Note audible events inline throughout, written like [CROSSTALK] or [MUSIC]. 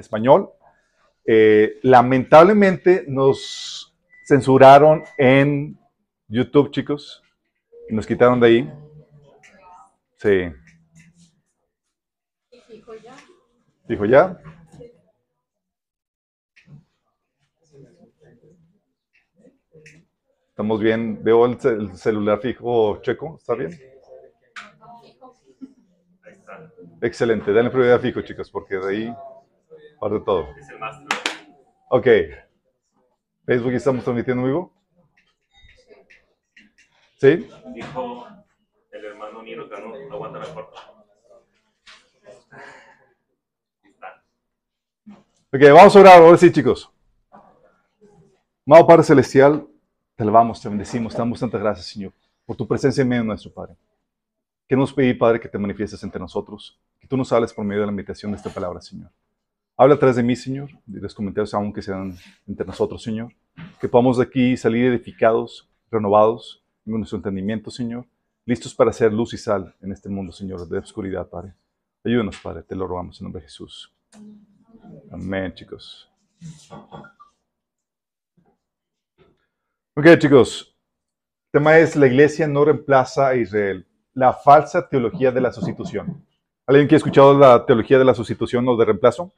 español. Eh, lamentablemente nos censuraron en YouTube, chicos. Nos quitaron de ahí. Sí. Dijo ya. Estamos bien. Veo el, celular fijo checo. ¿Está bien? Excelente. Denle prioridad fijo, chicos, porque de ahí parte todo. Ok. Facebook estamos transmitiendo vivo. ¿Sí? Dijo el hermano Niro que no aguanta la puerta. Ok, vamos a orar ahora sí, chicos. Amado Padre Celestial, te alabamos, te bendecimos, te damos tantas gracias, Señor, por tu presencia en medio de nuestro Padre. Queremos pedir, Padre, que te manifiestes entre nosotros, que tú nos hables por medio de la invitación de esta palabra, Señor. Habla atrás de mí, Señor, de los comentarios aún que sean entre nosotros, Señor. Que podamos de aquí salir edificados, renovados en nuestro entendimiento, Señor, listos para hacer luz y sal en este mundo, Señor, de oscuridad, Padre. Ayúdanos, Padre, te lo rogamos en nombre de Jesús. Amén, chicos. Ok, chicos. El tema es la iglesia no reemplaza a Israel. La falsa teología de la sustitución. ¿Alguien que ha escuchado la teología de la sustitución o de reemplazo?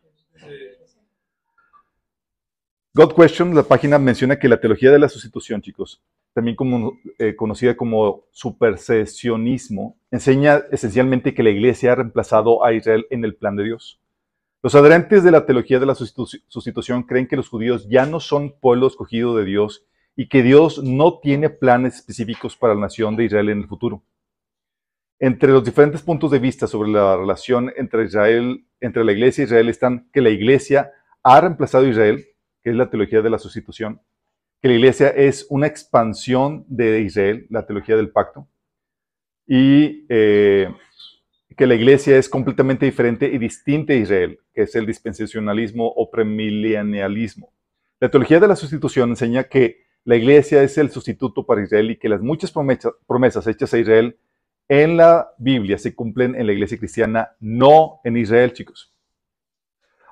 God Question, la página menciona que la teología de la sustitución, chicos, también como, eh, conocida como supersesionismo, enseña esencialmente que la iglesia ha reemplazado a Israel en el plan de Dios. Los adherentes de la teología de la sustitución creen que los judíos ya no son pueblo escogido de Dios y que Dios no tiene planes específicos para la nación de Israel en el futuro. Entre los diferentes puntos de vista sobre la relación entre Israel, entre la iglesia y Israel están que la iglesia ha reemplazado a Israel, que es la teología de la sustitución, que la iglesia es una expansión de Israel, la teología del pacto, y eh, que la iglesia es completamente diferente y distinta a Israel, que es el dispensacionalismo o premilenialismo. La teología de la sustitución enseña que la iglesia es el sustituto para Israel y que las muchas promesas, hechas a Israel en la Biblia se cumplen en la iglesia cristiana, no en Israel, chicos.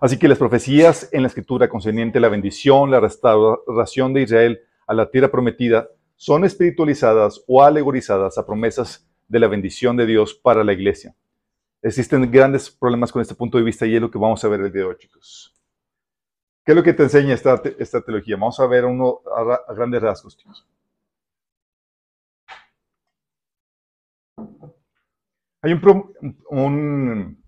Así que las profecías en la escritura concerniente a la bendición, la restauración de Israel a la tierra prometida, son espiritualizadas o alegorizadas a promesas de la bendición de Dios para la iglesia. Existen grandes problemas con este punto de vista y es lo que vamos a ver el día de hoy, chicos. ¿Qué es lo que te enseña esta, esta teología? Vamos a ver uno a, grandes rasgos, chicos. Hay un,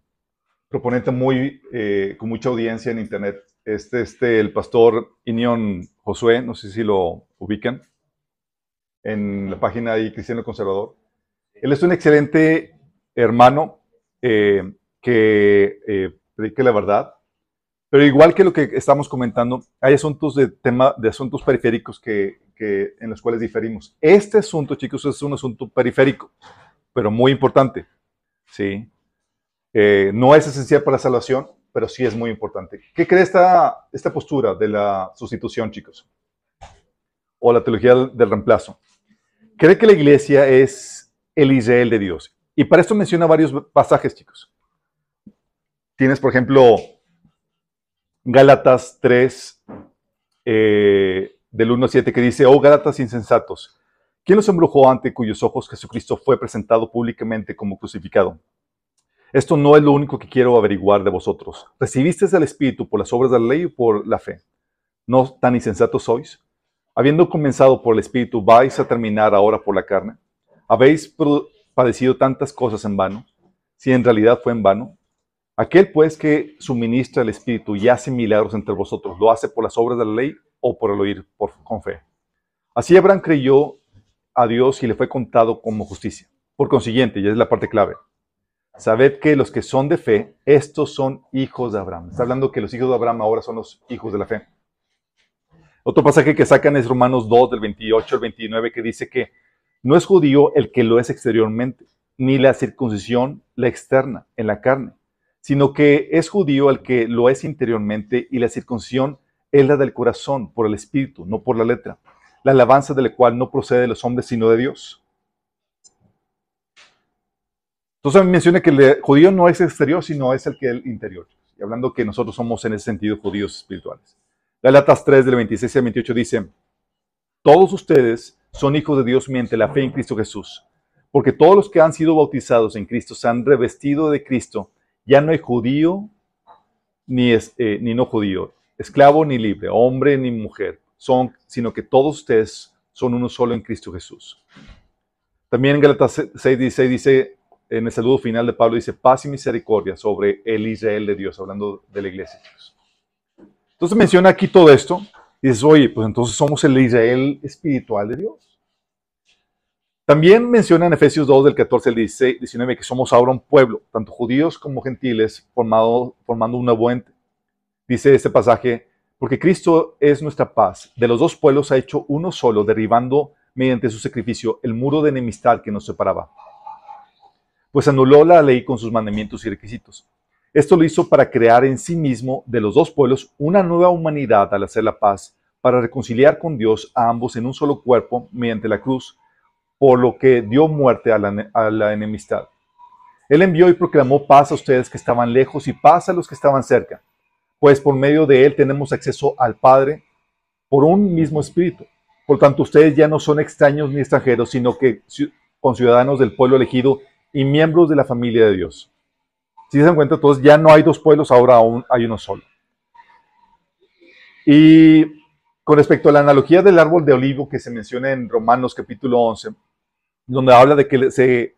proponente muy, eh, con mucha audiencia en Internet, este, este, el pastor Inion Josué, no sé si lo ubican, en la página de Cristiano Conservador. Él es un excelente hermano, eh, que eh, la verdad. Pero igual que lo que estamos comentando, hay asuntos de tema, de asuntos periféricos que, que, en los cuales diferimos. Este asunto, chicos, es un asunto periférico, pero muy importante. ¿sí? Eh, no es esencial para la salvación, pero sí es muy importante. ¿Qué cree esta, esta postura de la sustitución, chicos? O la teología del reemplazo. Cree que la iglesia es el Israel de Dios. Y para esto menciona varios pasajes, chicos. Tienes, por ejemplo, Gálatas 3, eh, del 1 al 7, que dice, oh Gálatas insensatos, ¿quién los embrujó ante cuyos ojos Jesucristo fue presentado públicamente como crucificado? Esto no es lo único que quiero averiguar de vosotros. ¿Recibiste el Espíritu por las obras de la ley o por la fe? ¿No tan insensatos sois? Habiendo comenzado por el Espíritu, ¿vais a terminar ahora por la carne? ¿Habéis padecido tantas cosas en vano, si en realidad fue en vano? Aquel pues que suministra el Espíritu y hace milagros entre vosotros, ¿lo hace por las obras de la ley o por el oír con fe? Así Abraham creyó a Dios y le fue contado como justicia. Por consiguiente, y es la parte clave, sabed que los que son de fe, estos son hijos de Abraham. Está hablando que los hijos de Abraham ahora son los hijos de la fe. Otro pasaje que sacan es Romanos 2, del 28 al 29, que dice que no es judío el que lo es exteriormente, ni la circuncisión la externa, en la carne, sino que es judío el que lo es interiormente y la circuncisión es la del corazón, por el espíritu, no por la letra, la alabanza de la cual no procede de los hombres, sino de Dios. Entonces menciona que el judío no es exterior, sino es el que es el interior. y hablando que nosotros somos en ese sentido judíos espirituales. Galatas 3 del 26 al 28 dice, todos ustedes son hijos de Dios mediante la fe en Cristo Jesús, porque todos los que han sido bautizados en Cristo se han revestido de Cristo. Ya no hay judío ni, es, eh, ni no judío, esclavo ni libre, hombre ni mujer, son, sino que todos ustedes son uno solo en Cristo Jesús. También en Galatas 6.16 dice, en el saludo final de Pablo, dice paz y misericordia sobre el Israel de Dios, hablando de la iglesia. Entonces menciona aquí todo esto y dices, oye, pues entonces somos el Israel espiritual de Dios. También menciona en Efesios 2, del 14 al 16, 19, que somos ahora un pueblo, tanto judíos como gentiles, formado, formando una buena. Dice este pasaje, porque Cristo es nuestra paz. De los dos pueblos ha hecho uno solo, derribando mediante su sacrificio el muro de enemistad que nos separaba. Pues anuló la ley con sus mandamientos y requisitos. Esto lo hizo para crear en sí mismo de los dos pueblos una nueva humanidad al hacer la paz, para reconciliar con Dios a ambos en un solo cuerpo mediante la cruz, por lo que dio muerte a la, enemistad. Él envió y proclamó paz a ustedes que estaban lejos y paz a los que estaban cerca, pues por medio de él tenemos acceso al Padre por un mismo espíritu. Por tanto, ustedes ya no son extraños ni extranjeros, sino que conciudadanos del pueblo elegido y miembros de la familia de Dios. Si se dan cuenta, entonces ya no hay dos pueblos, ahora aún hay uno solo. Y con respecto a la analogía del árbol de olivo que se menciona en Romanos capítulo 11, donde habla de que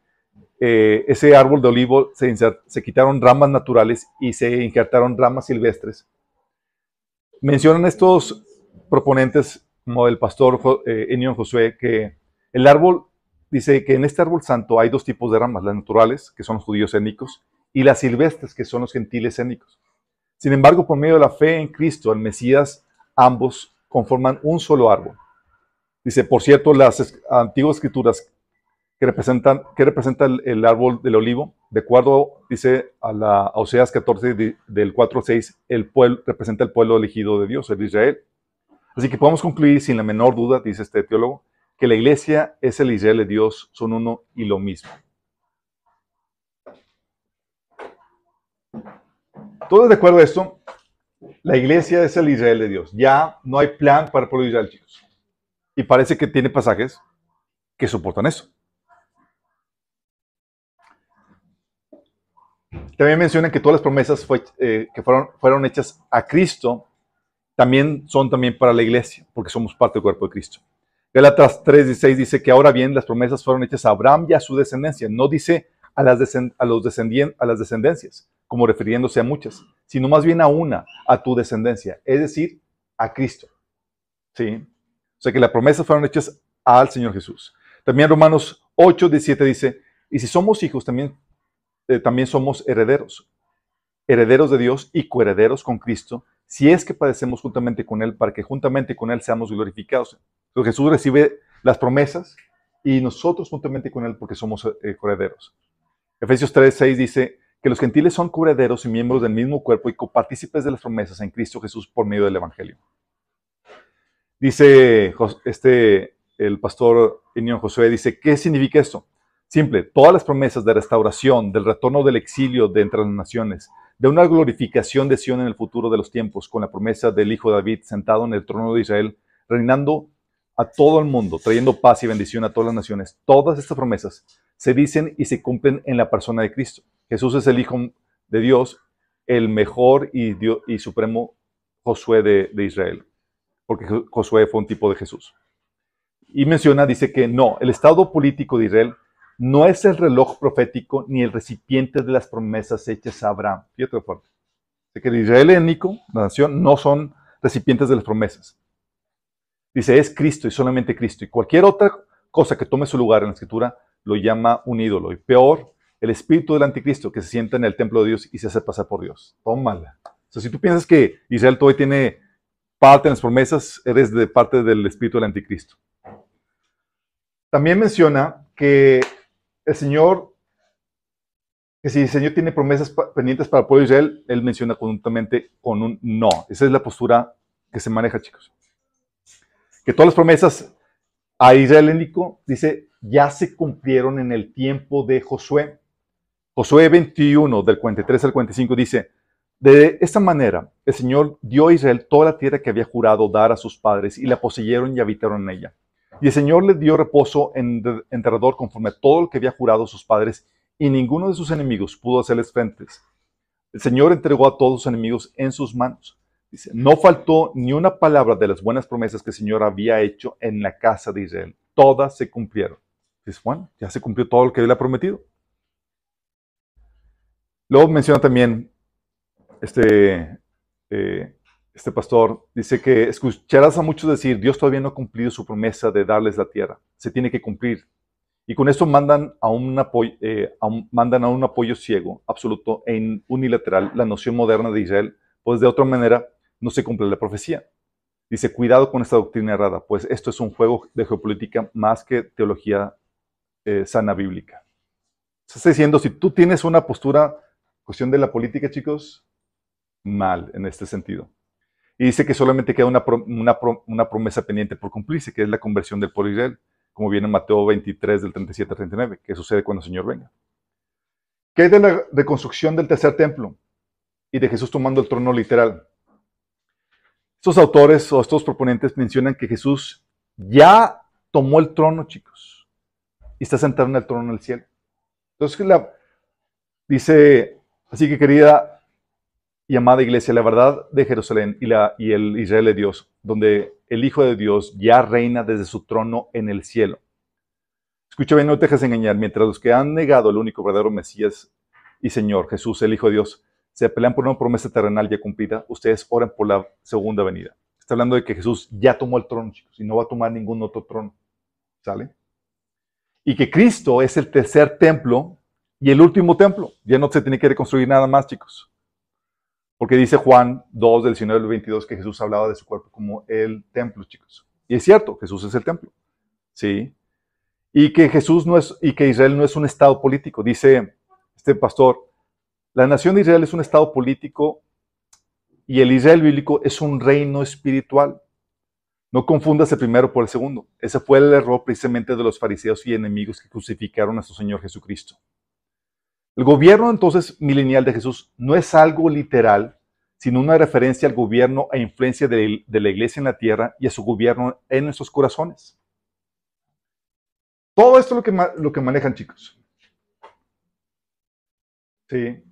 eh, ese árbol de olivo se, se quitaron ramas naturales y se injertaron ramas silvestres, mencionan estos proponentes como el pastor eh, Enion Josué, que el árbol, dice que en este árbol santo hay dos tipos de ramas, las naturales, que son los judíos étnicos, y las silvestres, que son los gentiles étnicos. Sin embargo, por medio de la fe en Cristo, el Mesías, ambos conforman un solo árbol. Dice, por cierto, las antiguas escrituras que representan, que representa el, árbol del olivo, de acuerdo, dice a la Oseas 14, del 4 al 6, el pueblo, representa el pueblo elegido de Dios, el Israel. Así que podemos concluir sin la menor duda, dice este teólogo, que la iglesia es el Israel de Dios, son uno y lo mismo. Todos de acuerdo a esto, la iglesia es el Israel de Dios. Ya no hay plan para el pueblo de Israel, chicos. Y parece que tiene pasajes que soportan eso. También mencionan que todas las promesas eh, que fueron, fueron hechas a Cristo también son también para la iglesia, porque somos parte del cuerpo de Cristo. Galatas 3:16 dice que ahora bien las promesas fueron hechas a Abraham y a su descendencia. No dice a las, a los a las descendencias, como refiriéndose a muchas, sino más bien a una, a tu descendencia, es decir, a Cristo. ¿Sí? O sea que las promesas fueron hechas al Señor Jesús. También Romanos 8:17 dice, y si somos hijos, también, eh, también somos herederos, herederos de Dios y coherederos con Cristo si es que padecemos juntamente con Él, para que juntamente con Él seamos glorificados. Jesús recibe las promesas y nosotros juntamente con Él porque somos eh. Efesios 3, 6 dice que los gentiles son correderos y miembros del mismo cuerpo y copartícipes de las promesas en Cristo Jesús por medio del Evangelio. Dice este, el pastor Enion Josué, dice, ¿qué significa esto? Simple, todas las promesas de restauración, del retorno del exilio de entre las naciones, de una glorificación de Sion en el futuro de los tiempos, con la promesa del Hijo David sentado en el trono de Israel, reinando a todo el mundo, trayendo paz y bendición a todas las naciones. Todas estas promesas se dicen y se cumplen en la persona de Cristo. Jesús es el Hijo de Dios, el mejor y, y supremo Josué de, de Israel, porque Josué fue un tipo de Jesús. Y menciona, dice que no, el Estado político de Israel no es el reloj profético ni el recipiente de las promesas hechas a Abraham. Fíjate fuerte. Dice que el Israel helénico, la nación, no son recipientes de las promesas. Dice, es Cristo y solamente Cristo. Y cualquier otra cosa que tome su lugar en la escritura lo llama un ídolo. Y peor, el espíritu del anticristo que se sienta en el templo de Dios y se hace pasar por Dios. Tómala. O sea, si tú piensas que Israel todavía tiene parte en las promesas, eres de parte del espíritu del anticristo. También menciona que el Señor, que si el Señor tiene promesas pendientes para el pueblo de Israel, Él menciona conjuntamente con un no. Esa es la postura que se maneja, chicos. Que todas las promesas a Israel étnico, dice, ya se cumplieron en el tiempo de Josué. Josué 21, del 43 al 45, dice, De esta manera, el Señor dio a Israel toda la tierra que había jurado dar a sus padres y la poseyeron y habitaron en ella. Y el Señor les dio reposo en derredor conforme a todo lo que había jurado a sus padres y ninguno de sus enemigos pudo hacerles frentes. El Señor entregó a todos sus enemigos en sus manos. Dice, no faltó ni una palabra de las buenas promesas que el Señor había hecho en la casa de Israel. Todas se cumplieron. Dice, bueno, ya se cumplió todo lo que él ha prometido. Luego menciona también este, eh, este pastor, dice que escucharás a muchos decir, Dios todavía no ha cumplido su promesa de darles la tierra. Se tiene que cumplir. Y con esto mandan a un apoyo, eh, mandan a un apoyo ciego, absoluto e unilateral la noción moderna de Israel, pues de otra manera no se cumple la profecía. Dice, cuidado con esta doctrina errada, pues esto es un juego de geopolítica más que teología eh, sana bíblica. Se está diciendo, si tú tienes una postura, cuestión de la política, chicos, mal en este sentido. Y dice que solamente queda una, promesa pendiente por cumplirse, que es la conversión del pueblo Israel como viene en Mateo 23 del 37 al 39, que sucede cuando el Señor venga. ¿Qué hay de la reconstrucción del tercer templo y de Jesús tomando el trono literal? Estos autores o estos proponentes mencionan que Jesús ya tomó el trono, chicos, y está sentado en el trono del cielo. Entonces, dice, así que querida y amada iglesia, la verdad de Jerusalén y, la, y el Israel de Dios, donde el Hijo de Dios ya reina desde su trono en el cielo. Escucha no te dejes engañar, mientras los que han negado el único verdadero Mesías y Señor, Jesús, el Hijo de Dios, se pelean por una promesa terrenal ya cumplida, ustedes oran por la segunda venida. Está hablando de que Jesús ya tomó el trono, chicos, y no va a tomar ningún otro trono. ¿Sale? Y que Cristo es el tercer templo y el último templo. Ya no se tiene que reconstruir nada más, chicos. Porque dice Juan 2, del 19 al 22, que Jesús hablaba de su cuerpo como el templo, chicos. Y es cierto, Jesús es el templo. ¿Sí? Y que Jesús no es, y que Israel no es un estado político. Dice este pastor, la nación de Israel es un estado político y el Israel bíblico es un reino espiritual. No confundas el primero por el segundo. Ese fue el error precisamente de los fariseos y enemigos que crucificaron a su Señor Jesucristo. El gobierno entonces milenial de Jesús no es algo literal, sino una referencia al gobierno e influencia de, la iglesia en la tierra y a su gobierno en nuestros corazones. Todo esto es lo que, lo que manejan, chicos. Sí.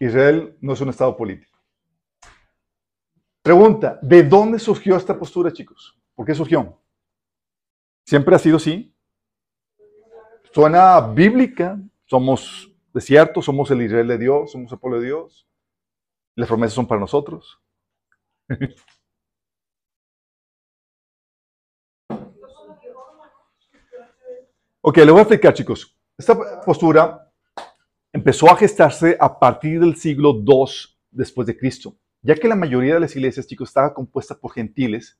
Israel no es un estado político. Pregunta, ¿de dónde surgió esta postura, chicos? ¿Por qué surgió? ¿Siempre ha sido así? Suena bíblica, somos desiertos, somos el Israel de Dios, somos el pueblo de Dios. Las promesas son para nosotros. [LAUGHS] ok, le voy a explicar, chicos. Esta postura empezó a gestarse a partir del siglo II después de Cristo, ya que la mayoría de las iglesias, chicos, estaba compuesta por gentiles,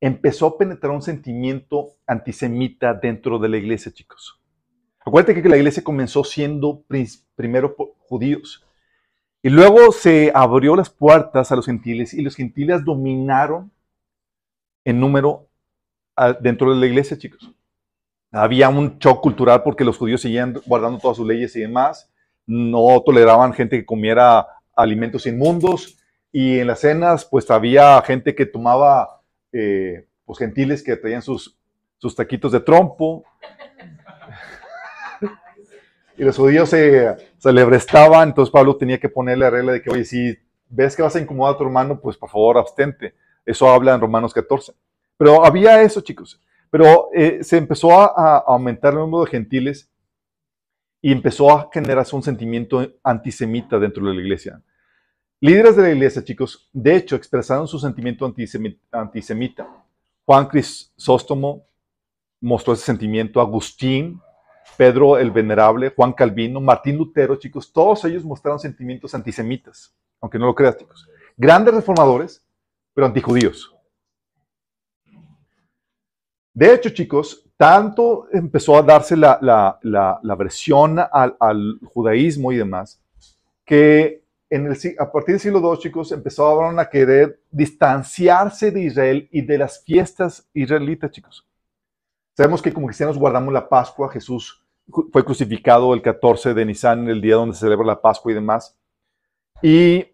empezó a penetrar un sentimiento antisemita dentro de la iglesia, chicos. Acuérdate que la iglesia comenzó siendo primero judíos. Y luego se abrió las puertas a los gentiles y los gentiles dominaron en número dentro de la iglesia, chicos. Había un shock cultural porque los judíos seguían guardando todas sus leyes y demás. No toleraban gente que comiera alimentos inmundos. Y en las cenas, pues había gente que tomaba, eh, pues gentiles que traían sus, taquitos de trompo [LAUGHS] y los judíos se, se le prestaban, entonces Pablo tenía que ponerle la regla de que, oye, si ves que vas a incomodar a tu hermano, pues por favor abstente. Eso habla en Romanos 14. Pero había eso, chicos. Pero eh, se empezó a, a, aumentar el número de gentiles y empezó a generarse un sentimiento antisemita dentro de la iglesia. Líderes de la iglesia, chicos, de hecho, expresaron su sentimiento antisemita. Juan Crisóstomo mostró ese sentimiento, Agustín Pedro el Venerable, Juan Calvino, Martín Lutero, chicos, todos ellos mostraron sentimientos antisemitas, aunque no lo creas, chicos. Grandes reformadores, pero antijudíos. De hecho, chicos, tanto empezó a darse la, la, versión al, judaísmo y demás, que en el, a partir del siglo II, chicos, empezaron a querer distanciarse de Israel y de las fiestas israelitas, chicos. Sabemos que como cristianos guardamos la Pascua, Jesús fue crucificado el 14 de Nisan, el día donde se celebra la Pascua y demás. Y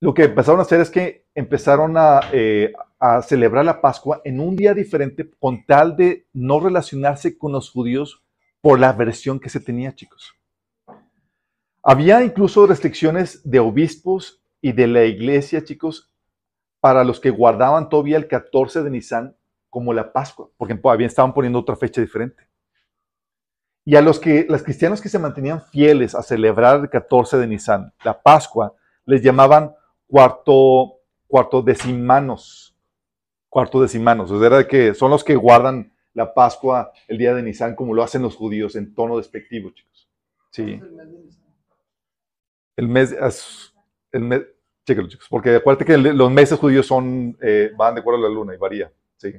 lo que empezaron a hacer es que empezaron a, eh, a celebrar la Pascua en un día diferente con tal de no relacionarse con los judíos por la versión que se tenía, chicos. Había incluso restricciones de obispos y de la iglesia, chicos, para los que guardaban todavía el 14 de Nisan como la Pascua, porque todavía estaban poniendo otra fecha diferente. Y a los que los cristianos que se mantenían fieles a celebrar el 14 de Nisan, la Pascua, les llamaban cuarto, cuarto decimanos. Cuarto decimanos. O sea, era que son los que guardan la Pascua el día de Nisan, como lo hacen los judíos en tono despectivo, chicos. Sí. El mes, el mes, chéquenlo, chicos, porque acuérdate que los meses judíos son, eh, van de acuerdo a la luna y varía, sí.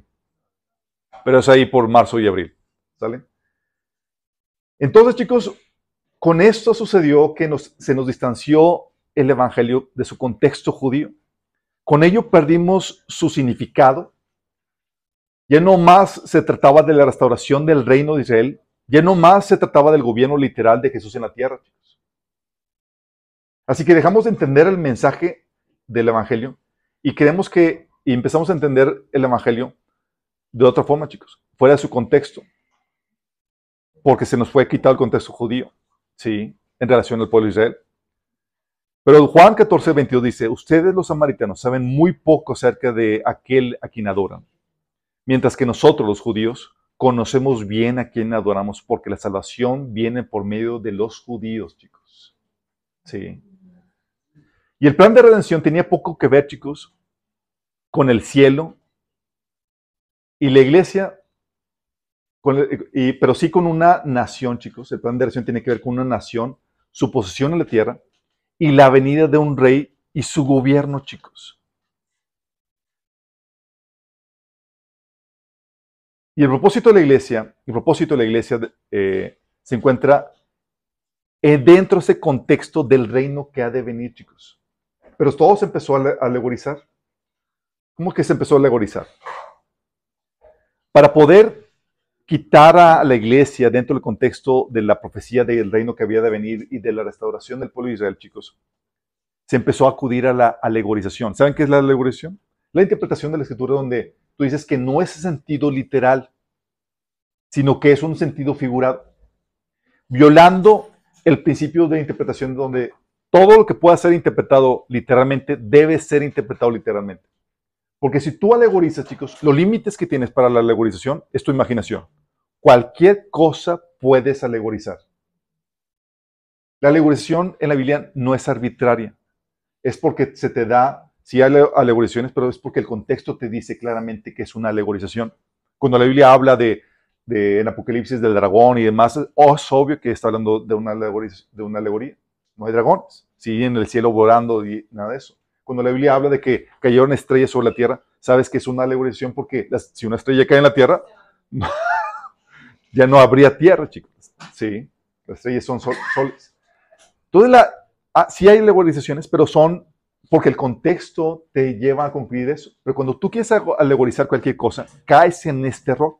Pero es ahí por marzo y abril, ¿sale? Entonces, chicos, con esto sucedió que se nos distanció el Evangelio de su contexto judío. Con ello perdimos su significado. Ya no más se trataba de la restauración del reino de Israel, ya no más se trataba del gobierno literal de Jesús en la tierra. Así que dejamos de entender el mensaje del Evangelio y creemos que y empezamos a entender el Evangelio de otra forma, chicos, fuera de su contexto, porque se nos fue quitado el contexto judío, ¿sí? En relación al pueblo de Israel. Pero Juan 14, 22 dice, ustedes los samaritanos saben muy poco acerca de aquel a quien adoran, mientras que nosotros los judíos conocemos bien a quien adoramos porque la salvación viene por medio de los judíos, chicos. Sí. Y el plan de redención tenía poco que ver, chicos, con el cielo y la iglesia, pero sí con una nación, chicos. El plan de redención tiene que ver con una nación, su posición en la tierra y la venida de un rey y su gobierno, chicos. Y el propósito de la iglesia, el propósito de la iglesia eh, se encuentra eh, dentro de ese contexto del reino que ha de venir, chicos. Pero todo se empezó a alegorizar. ¿Cómo que se empezó a alegorizar? Para poder quitar a la iglesia dentro del contexto de la profecía del reino que había de venir y de la restauración del pueblo de Israel, chicos, se empezó a acudir a la alegorización. ¿Saben qué es la alegorización? La interpretación de la escritura donde tú dices que no es sentido literal, sino que es un sentido figurado, violando el principio de interpretación donde todo lo que pueda ser interpretado literalmente debe ser interpretado literalmente. Porque si tú alegorizas, chicos, los límites que tienes para la alegorización es tu imaginación. Cualquier cosa puedes alegorizar. La alegorización en la Biblia no es arbitraria. Es porque se te da, sí hay alegorizaciones, pero es porque el contexto te dice claramente que es una alegorización. Cuando la Biblia habla de, en Apocalipsis del dragón y demás, oh, es obvio que está hablando de una, alegoría. No hay dragones. Sí, en el cielo volando y nada de eso cuando la Biblia habla de que cayeron estrellas sobre la tierra, sabes que es una alegorización porque si una estrella cae en la tierra, [LAUGHS] ya no habría tierra, chicos. Sí, las estrellas son soles. Entonces, la, ah, sí hay alegorizaciones, pero son porque el contexto te lleva a cumplir eso. Pero cuando tú quieres alegorizar cualquier cosa, caes en este error.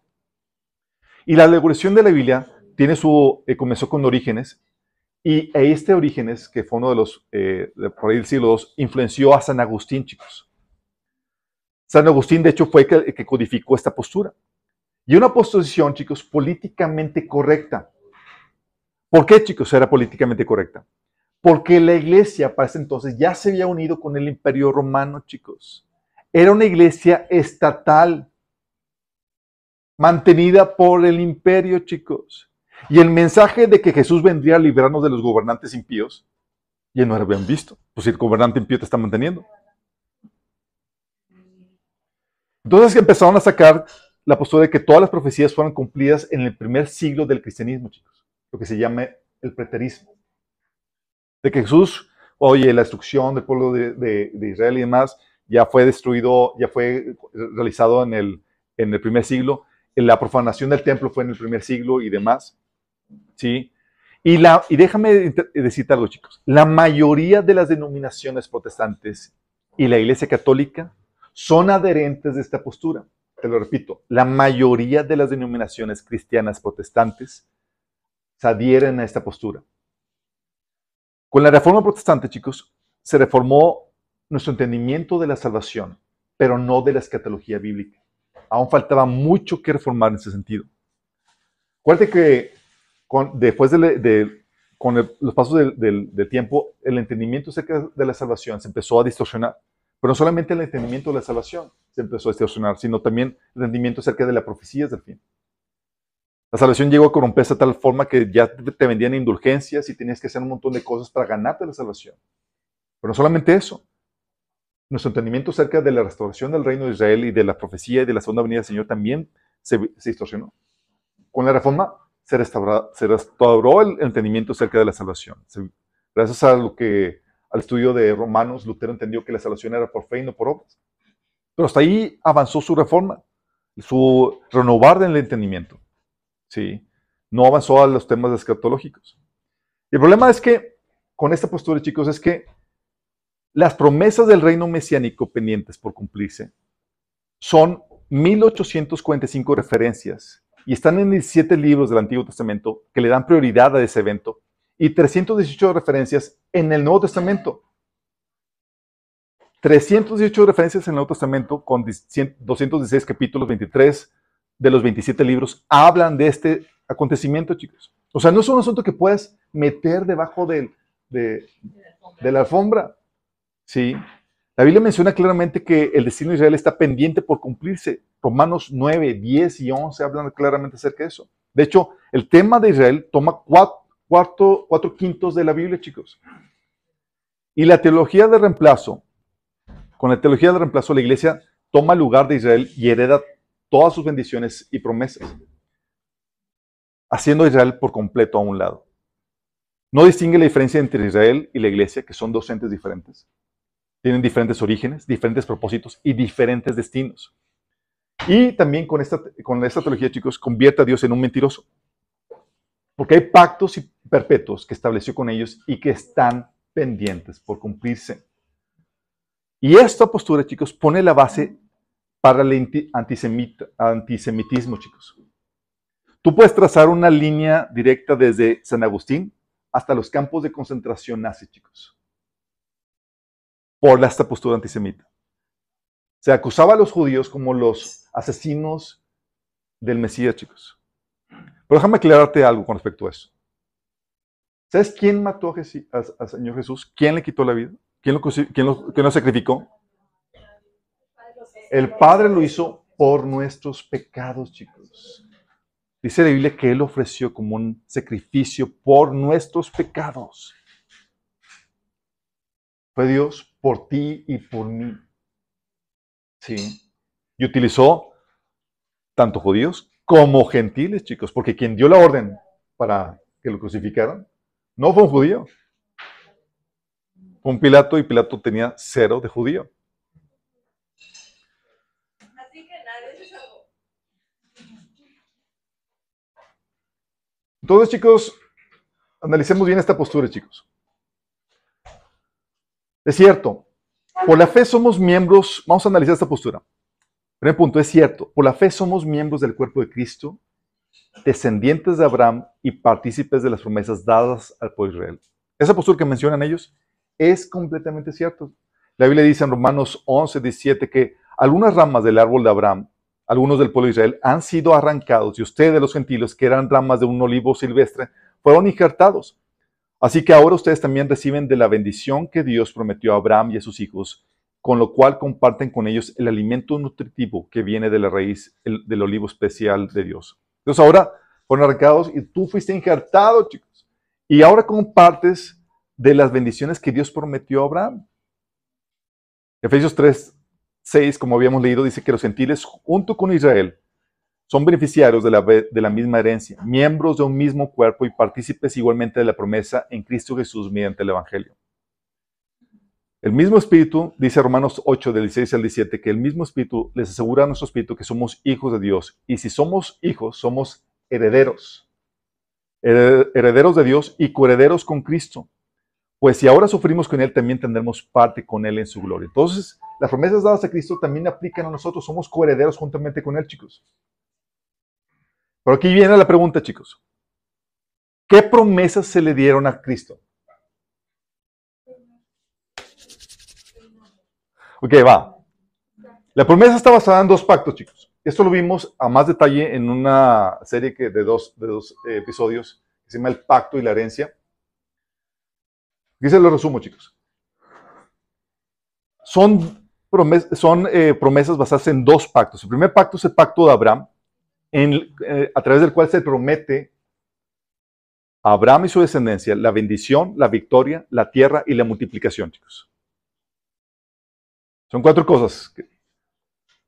Y la alegorización de la Biblia tiene su, eh, comenzó con orígenes y este Orígenes, que fue uno de los, eh, por ahí del siglo II, influenció a San Agustín, chicos. San Agustín, de hecho, fue el que, codificó esta postura. Y una posición, chicos, políticamente correcta. ¿Por qué, chicos, era políticamente correcta? Porque la iglesia para ese entonces ya se había unido con el imperio romano, chicos. Era una iglesia estatal, mantenida por el imperio, chicos. Y el mensaje de que Jesús vendría a liberarnos de los gobernantes impíos, ya no habían visto. Pues el gobernante impío te está manteniendo. Entonces empezaron a sacar la postura de que todas las profecías fueron cumplidas en el primer siglo del cristianismo, chicos. Lo que se llama el preterismo. De que Jesús, oye, la destrucción del pueblo de, Israel y demás, ya fue destruido, ya fue realizado en el, en el primer siglo. La profanación del templo fue en el primer siglo y demás. ¿Sí? Y, la, y déjame decirte algo, chicos. La mayoría de las denominaciones protestantes y la Iglesia Católica son adherentes de esta postura. Te lo repito, la mayoría de las denominaciones cristianas protestantes se adhieren a esta postura. Con la reforma protestante, chicos, se reformó nuestro entendimiento de la salvación, pero no de la escatología bíblica. Aún faltaba mucho que reformar en ese sentido. Acuérdate que después de, con los pasos del, tiempo, el entendimiento acerca de la salvación se empezó a distorsionar. Pero no solamente el entendimiento de la salvación se empezó a distorsionar, sino también el entendimiento acerca de la profecía del fin. La salvación llegó a corromperse de tal forma que ya te vendían indulgencias y tenías que hacer un montón de cosas para ganarte la salvación. Pero no solamente eso. Nuestro entendimiento acerca de la restauración del reino de Israel y de la profecía y de la segunda venida del Señor también se, distorsionó. Con la reforma se restauró, el entendimiento acerca de la salvación. gracias a lo que, al estudio de Romanos, Lutero entendió que la salvación era por fe y no por obras. Pero hasta ahí avanzó su reforma, su renovar del entendimiento. ¿sí? No avanzó a los temas escatológicos. El problema es que, con esta postura, chicos, es que las promesas del reino mesiánico pendientes por cumplirse son 1845 referencias y están en 17 libros del Antiguo Testamento que le dan prioridad a ese evento y 318 referencias en el Nuevo Testamento. 318 referencias en el Nuevo Testamento con 216 capítulos, 23 de los 27 libros hablan de este acontecimiento, chicos. O sea, no es un asunto que puedas meter debajo de, de la alfombra. ¿sí? La Biblia menciona claramente que el destino de Israel está pendiente por cumplirse. Romanos 9, 10 y 11 hablan claramente acerca de eso. De hecho, el tema de Israel toma cuatro, quintos de la Biblia, chicos. Y la teología de reemplazo, con la teología de reemplazo, la iglesia toma el lugar de Israel y hereda todas sus bendiciones y promesas, haciendo a Israel por completo a un lado. No distingue la diferencia entre Israel y la iglesia, que son dos entes diferentes. Tienen diferentes orígenes, diferentes propósitos y diferentes destinos. Y también con esta, con esta teología, chicos, convierte a Dios en un mentiroso. Porque hay pactos perpetuos que estableció con ellos y que están pendientes por cumplirse. Y esta postura, chicos, pone la base para el antisemitismo, chicos. Tú puedes trazar una línea directa desde San Agustín hasta los campos de concentración nazi, chicos, por esta postura antisemita. Se acusaba a los judíos como los asesinos del Mesías, chicos. Pero déjame aclararte algo con respecto a eso. ¿Sabes quién mató al Señor Jesús? ¿Quién le quitó la vida? ¿Quién lo, quién quién lo sacrificó? El Padre lo hizo por nuestros pecados, chicos. Dice la Biblia que Él ofreció como un sacrificio por nuestros pecados. Fue Dios por ti y por mí. Sí. Y utilizó tanto judíos como gentiles, chicos, porque quien dio la orden para que lo crucificaran no fue un judío. Fue un Pilato y Pilato tenía cero de judío. Entonces, chicos, analicemos bien esta postura, chicos. Es cierto, por la fe somos miembros, vamos a analizar esta postura. Primer punto, es cierto, por la fe somos miembros del cuerpo de Cristo, descendientes de Abraham y partícipes de las promesas dadas al pueblo de Israel. Esa postura que mencionan ellos es completamente cierto. La Biblia dice en Romanos 11, 17 que algunas ramas del árbol de Abraham algunos del pueblo de Israel, han sido arrancados y ustedes, los gentiles, que eran ramas de un olivo silvestre, fueron injertados. Así que ahora ustedes también reciben de la bendición que Dios prometió a Abraham y a sus hijos, con lo cual comparten con ellos el alimento nutritivo que viene de la raíz del olivo especial de Dios. Entonces ahora fueron arrancados y tú fuiste injertado, chicos. Y ahora compartes de las bendiciones que Dios prometió a Abraham. Efesios 3, 6, como habíamos leído, dice que los gentiles, junto con Israel, son beneficiarios de la, misma herencia, miembros de un mismo cuerpo y partícipes igualmente de la promesa en Cristo Jesús mediante el Evangelio. El mismo Espíritu, dice Romanos 8, del 16 al 17, que el mismo Espíritu les asegura a nuestro Espíritu que somos hijos de Dios. Y si somos hijos, somos herederos. Herederos de Dios y coherederos con Cristo pues si ahora sufrimos con Él, también tendremos parte con Él en su gloria. Entonces, las promesas dadas a Cristo también aplican a nosotros. Somos coherederos juntamente con Él, chicos. Pero aquí viene la pregunta, chicos. ¿Qué promesas se le dieron a Cristo? Ok, va. La promesa está basada en dos pactos, chicos. Esto lo vimos a más detalle en una serie de dos, de dos eh, episodios que se llama El Pacto y la Herencia. Aquí se lo resumo, chicos. Son, son eh, promesas basadas en dos pactos. El primer pacto es el pacto de Abraham, eh, a través del cual se promete a Abraham y su descendencia la bendición, la victoria, la tierra y la multiplicación, chicos. Son cuatro cosas.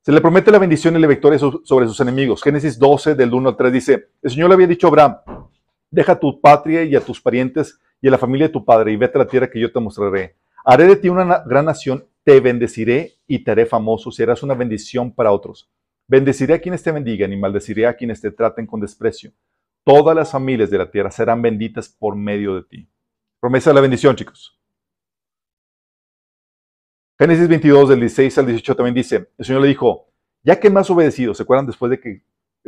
Se le promete la bendición y la victoria sobre sus enemigos. Génesis 12, del 1 al 3 dice, el Señor le había dicho a Abraham, deja tu patria y a tus parientes y a la familia de tu padre y vete a la tierra que yo te mostraré. Haré de ti una gran nación, te bendeciré y te haré famoso, serás una bendición para otros. Bendeciré a quienes te bendigan y maldeciré a quienes te traten con desprecio. Todas las familias de la tierra serán benditas por medio de ti. Promesa de la bendición, chicos. Génesis 22, del 16 al 18 también dice, el Señor le dijo, ya que me has obedecido, ¿se acuerdan después de que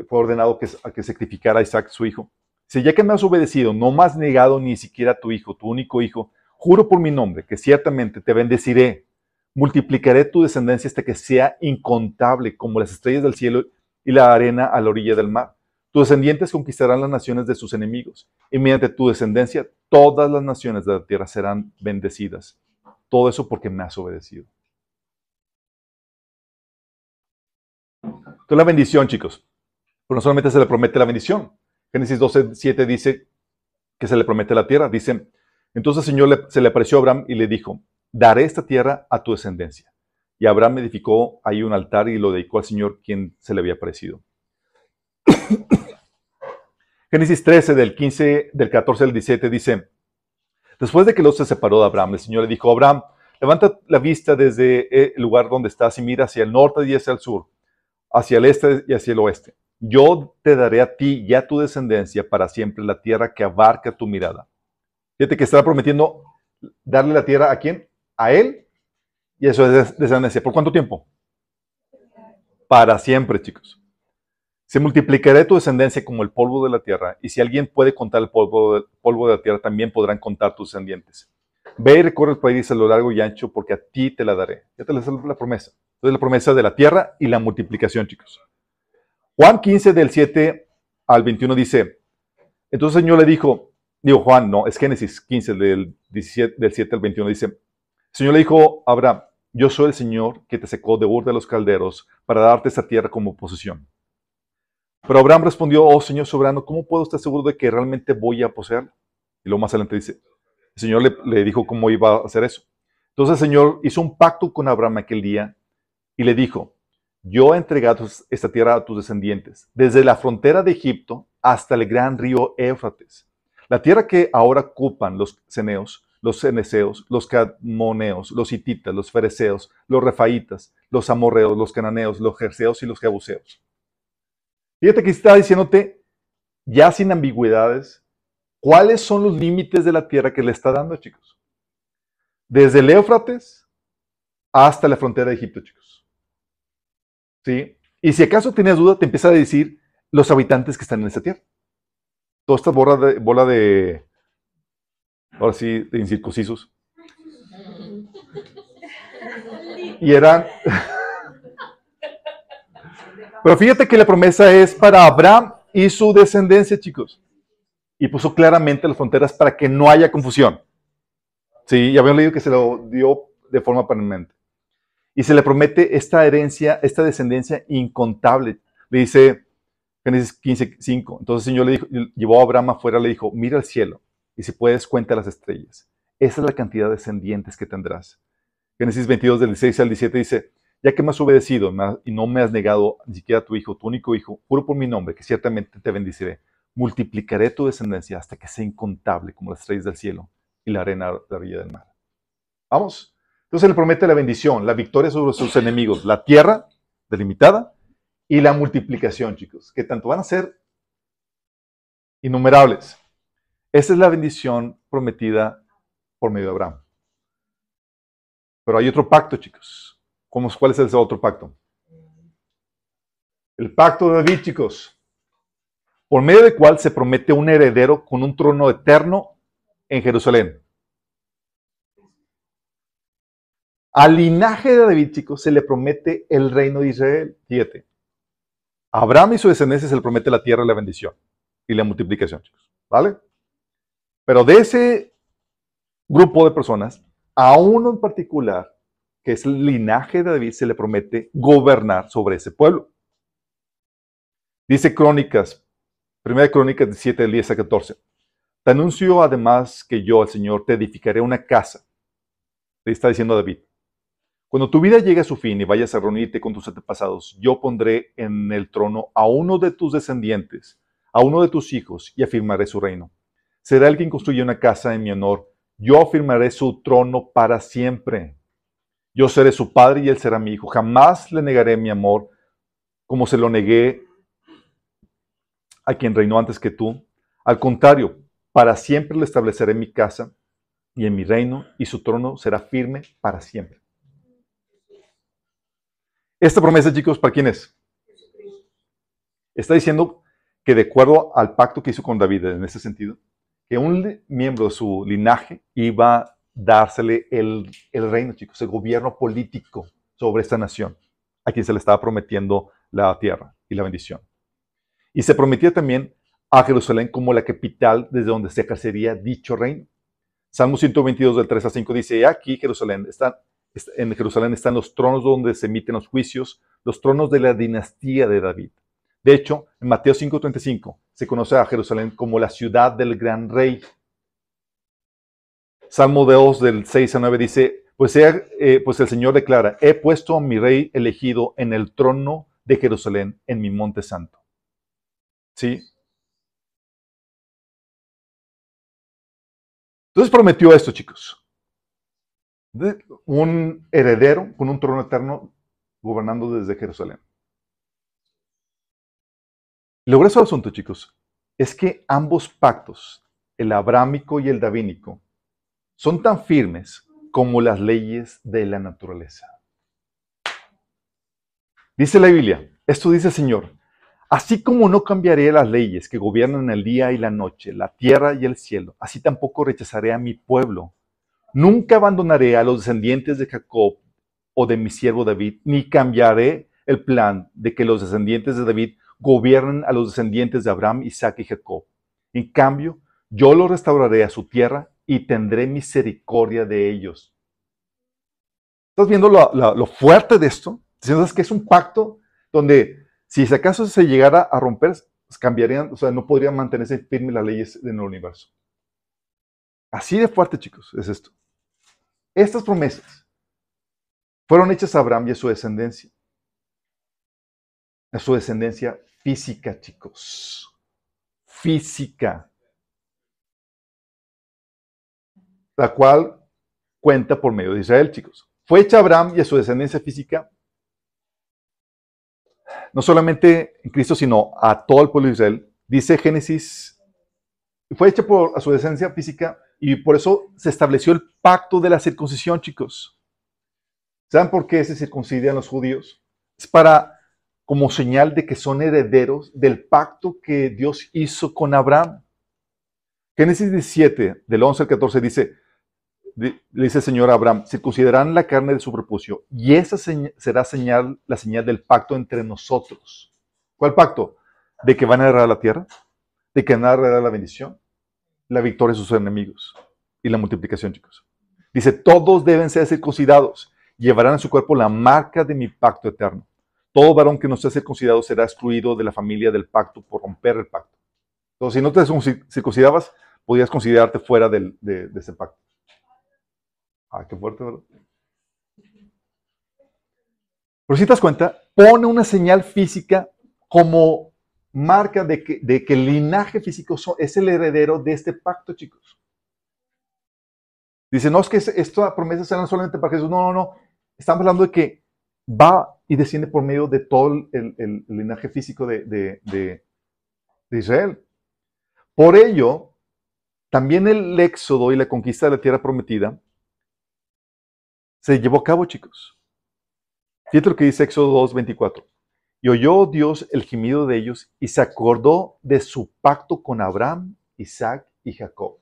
fue ordenado que, a que sacrificara a Isaac su hijo? Dice, ya que me has obedecido, no me has negado ni siquiera a tu hijo, tu único hijo, juro por mi nombre que ciertamente te bendeciré, multiplicaré tu descendencia hasta que sea incontable como las estrellas del cielo y la arena a la orilla del mar. Tus descendientes conquistarán las naciones de sus enemigos, y mediante tu descendencia todas las naciones de la tierra serán bendecidas. Todo eso porque me has obedecido. Entonces la bendición, chicos. Pero no solamente se le promete la bendición. Génesis 12, 7 dice que se le promete la tierra. Dice, entonces el Señor se le apareció a Abraham y le dijo, daré esta tierra a tu descendencia. Y Abraham edificó ahí un altar y lo dedicó al Señor quien se le había aparecido. [COUGHS] Génesis 13, del 15, del 14 al 17 dice, Después de que Lot se separó de Abraham, el Señor le dijo, Abraham, levanta la vista desde el lugar donde estás y mira hacia el norte y hacia el sur, hacia el este y hacia el oeste. Yo te daré a ti y a tu descendencia para siempre la tierra que abarca tu mirada. Fíjate que estaba prometiendo darle la tierra a quién? A él y a su descendencia. ¿Por cuánto tiempo? Para siempre, chicos. Se multiplicará tu descendencia como el polvo de la tierra, y si alguien puede contar el polvo de, polvo de la tierra, también podrán contar tus descendientes. Ve y recorre el país a lo largo y ancho, porque a ti te la daré. Ya te la la promesa. Entonces, la promesa de la tierra y la multiplicación, chicos. Juan 15, del 7 al 21 dice: Entonces el Señor le dijo, digo Juan, no, es Génesis 15, del, 17, del 7 al 21, dice: El Señor le dijo a Abraham: Yo soy el Señor que te secó de Ur de los calderos para darte esta tierra como posesión. Pero Abraham respondió, oh Señor soberano, ¿cómo puedo estar seguro de que realmente voy a poseerlo? Y luego más adelante dice, el Señor le, dijo cómo iba a hacer eso. Entonces el Señor hizo un pacto con Abraham aquel día y le dijo, yo he entregado esta tierra a tus descendientes, desde la frontera de Egipto hasta el gran río Éufrates. La tierra que ahora ocupan los ceneos, los ceneseos, los camoneos, los hititas, los fereceos, los refaitas, los amorreos, los cananeos, los jerseos y los jebuseos. Fíjate que está diciéndote, ya sin ambigüedades, cuáles son los límites de la tierra que le está dando, chicos. Desde el hasta la frontera de Egipto, chicos. ¿Sí? Y si acaso tenías duda, te empieza a decir los habitantes que están en esa tierra. Toda esta bola bola de ahora sí, incircuncisos. Y eran, Pero fíjate que la promesa es para Abraham y su descendencia, chicos. Y puso claramente las fronteras para que no haya confusión. Sí, ya habíamos leído que se lo dio de forma permanente. Y se le promete esta herencia, esta descendencia incontable. Le dice Génesis 15, 5. Entonces el Señor le dijo, llevó a Abraham afuera, le dijo, mira al cielo y si puedes cuenta las estrellas. Esa es la cantidad de descendientes que tendrás. Génesis 22, del 16 al 17 dice, ya que me has obedecido y no me has negado ni siquiera a tu hijo, tu único hijo, juro por mi nombre que ciertamente te bendiciré. Multiplicaré tu descendencia hasta que sea incontable como las estrellas del cielo y la arena de la orilla del mar. Vamos. Entonces le promete la bendición, la victoria sobre sus enemigos, la tierra delimitada y la multiplicación, chicos, que tanto van a ser innumerables. Esa es la bendición prometida por medio de Abraham. Pero hay otro pacto, chicos. ¿Cuál es el otro pacto? El pacto de David, chicos. por medio del cual se promete un heredero con un trono eterno en Jerusalén. Al linaje de David, chicos, se le promete el reino de Israel. Fíjate. Abraham y su descendencia se le promete la tierra y la bendición y la multiplicación, chicos. ¿Vale? Pero de ese grupo de personas, a uno en particular, que es el linaje de David, se le promete gobernar sobre ese pueblo. Dice Crónicas, primera Crónicas 17, del 10 a 14. Te anuncio además que yo, el Señor, te edificaré una casa. Le está diciendo David. Cuando tu vida llegue a su fin y vayas a reunirte con tus antepasados, yo pondré en el trono a uno de tus descendientes, a uno de tus hijos, y afirmaré su reino. Será el quien construya una casa en mi honor. Yo afirmaré su trono para siempre. Yo seré su padre y él será mi hijo. Jamás le negaré mi amor como se lo negué a quien reinó antes que tú. Al contrario, para siempre le estableceré mi casa y en mi reino, y su trono será firme para siempre. Esta promesa, chicos, ¿para quién es? Está diciendo que de acuerdo al pacto que hizo con David en ese sentido, que un miembro de su linaje iba a dársele el, reino, chicos, el gobierno político sobre esta nación, a quien se le estaba prometiendo la tierra y la bendición. Y se prometía también a Jerusalén como la capital desde donde se ejercería dicho reino. Salmo 122 del 3 a 5 dice, aquí Jerusalén está en Jerusalén están los tronos donde se emiten los juicios, los tronos de la dinastía de David. De hecho, en Mateo 5:35 se conoce a Jerusalén como la ciudad del gran rey. Salmo 2 del 6 a 9 dice, pues, eh, pues el Señor declara, he puesto a mi rey elegido en el trono de Jerusalén, en mi monte santo. ¿Sí? Entonces prometió esto, chicos un heredero con un trono eterno gobernando desde Jerusalén. Lo grueso del asunto, chicos, es que ambos pactos, el abrámico y el davínico, son tan firmes como las leyes de la naturaleza. Dice la Biblia, esto dice el Señor, así como no cambiaré las leyes que gobiernan el día y la noche, la tierra y el cielo, así tampoco rechazaré a mi pueblo Nunca abandonaré a los descendientes de Jacob o de mi siervo David, ni cambiaré el plan de que los descendientes de David gobiernen a los descendientes de Abraham, Isaac y Jacob. En cambio, yo los restauraré a su tierra y tendré misericordia de ellos. ¿Estás viendo lo, fuerte de esto? Diciendo que es un pacto donde si acaso se llegara a romper, pues cambiarían, o sea, no podrían mantenerse firmes las leyes del universo. Así de fuerte, chicos, es esto. Estas promesas fueron hechas a Abraham y a su descendencia. A su descendencia física, chicos. Física. La cual cuenta por medio de Israel, chicos. Fue hecha Abraham y a su descendencia física, no solamente en Cristo, sino a todo el pueblo de Israel. Dice Génesis, fue hecha por, a su descendencia física y por eso se estableció el pacto de la circuncisión, chicos. ¿Saben por qué se circuncidan los judíos? Es para, como señal de que son herederos del pacto que Dios hizo con Abraham. Génesis 17, del 11 al 14, dice, le dice el Señor a Abraham, circuncidarán la carne de su prepucio, y esa será señal, la señal del pacto entre nosotros. ¿Cuál pacto? ¿De que van a heredar la tierra? ¿De que van a heredar la bendición? la victoria de sus enemigos y la multiplicación, chicos. Dice, todos deben ser circuncidados, llevarán en su cuerpo la marca de mi pacto eterno. Todo varón que no sea circuncidado será excluido de la familia del pacto por romper el pacto. Entonces, si no te circuncidabas, podías considerarte fuera de, de ese pacto. Ah, qué fuerte, ¿verdad? Pero si te das cuenta, pone una señal física como marca de que, el linaje físico es el heredero de este pacto, chicos. Dice, no es que esta promesa será solamente para Jesús. No, no, no. Estamos hablando de que va y desciende por medio de todo el, linaje físico de, de, Israel. Por ello, también el éxodo y la conquista de la tierra prometida se llevó a cabo, chicos. Fíjate lo que dice Éxodo 2.24. Y oyó Dios el gemido de ellos y se acordó de su pacto con Abraham, Isaac y Jacob.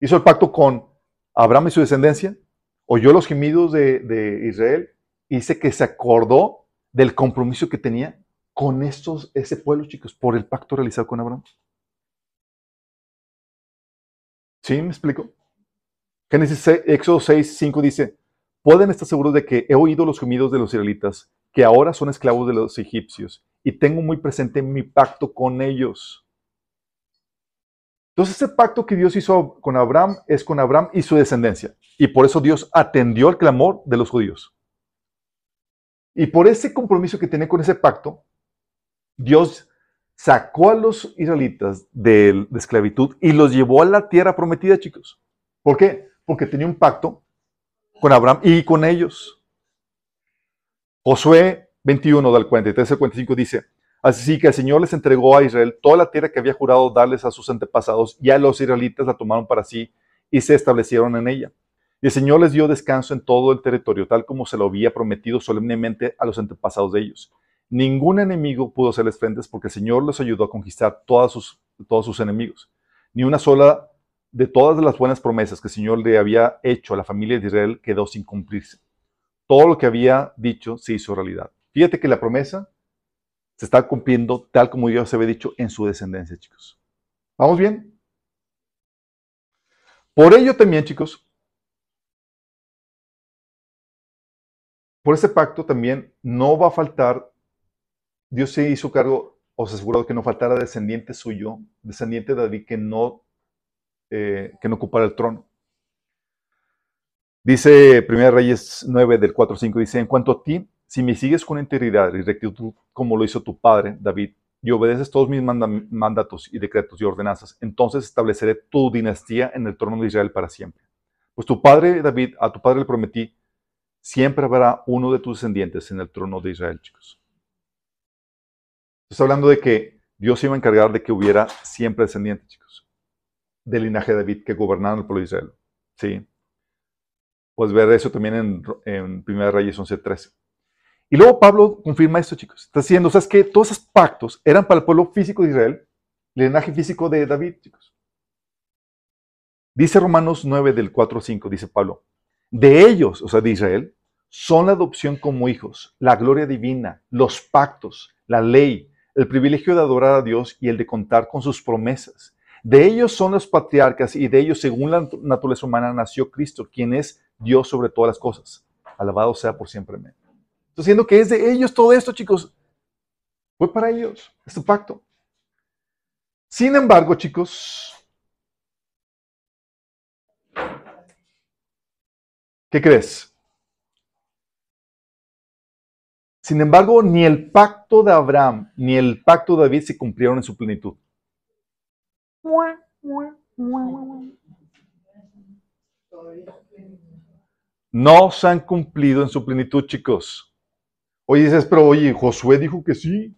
Hizo el pacto con Abraham y su descendencia, oyó los gemidos de, Israel y dice que se acordó del compromiso que tenía con estos, ese pueblo, chicos, por el pacto realizado con Abraham. ¿Sí? ¿Me explico? Génesis Éxodo 6, 5 dice, pueden estar seguros de que he oído los gemidos de los israelitas, que ahora son esclavos de los egipcios, y tengo muy presente mi pacto con ellos. Entonces ese pacto que Dios hizo con Abraham es con Abraham y su descendencia. Y por eso Dios atendió el clamor de los judíos. Y por ese compromiso que tenía con ese pacto, Dios sacó a los israelitas de, de esclavitud y los llevó a la tierra prometida, chicos. ¿Por qué? Porque tenía un pacto con Abraham y con ellos. Josué 21 del 43 al 45 dice, Así que el Señor les entregó a Israel toda la tierra que había jurado darles a sus antepasados, y a los israelitas la tomaron para sí y se establecieron en ella. Y el Señor les dio descanso en todo el territorio, tal como se lo había prometido solemnemente a los antepasados de ellos. Ningún enemigo pudo hacerles frentes porque el Señor les ayudó a conquistar todos sus enemigos. Ni una sola de todas las buenas promesas que el Señor le había hecho a la familia de Israel quedó sin cumplirse. Todo lo que había dicho se hizo realidad. Fíjate que la promesa se está cumpliendo tal como Dios había dicho en su descendencia, chicos. ¿Vamos bien? Por ello también, chicos, por ese pacto también no va a faltar, Dios se hizo cargo o se aseguró que no faltara descendiente suyo, descendiente de David que no, eh, que no ocupara el trono. Dice 1 Reyes 9 del 4-5, dice, en cuanto a ti, si me sigues con integridad y rectitud como lo hizo tu padre, David, y obedeces todos mis mandatos y decretos y ordenanzas, entonces estableceré tu dinastía en el trono de Israel para siempre. Pues tu padre, David, a tu padre le prometí, siempre habrá uno de tus descendientes en el trono de Israel, chicos. Está hablando de que Dios iba a encargar de que hubiera siempre descendientes, chicos, del linaje de David que gobernaran el pueblo de Israel. Sí. Puedes ver eso también en, en 1 Reyes 11.13. Y luego Pablo confirma esto, chicos. Está diciendo, ¿sabes qué? Todos esos pactos eran para el pueblo físico de Israel, el linaje físico de David, chicos. Dice Romanos 9 del 4 al 5, dice Pablo, de ellos, o sea, de Israel, son la adopción como hijos, la gloria divina, los pactos, la ley, el privilegio de adorar a Dios y el de contar con sus promesas. De ellos son los patriarcas y de ellos, según la naturaleza humana, nació Cristo, quien es Dios sobre todas las cosas. Alabado sea por siempre. Estoy diciendo que es de ellos todo esto, chicos. Fue para ellos, es tu pacto. Sin embargo, chicos, ¿qué crees? Sin embargo, ni el pacto de Abraham ni el pacto de David se cumplieron en su plenitud. No se han cumplido en su plenitud, chicos. Oye, dices, pero oye, Josué dijo que sí.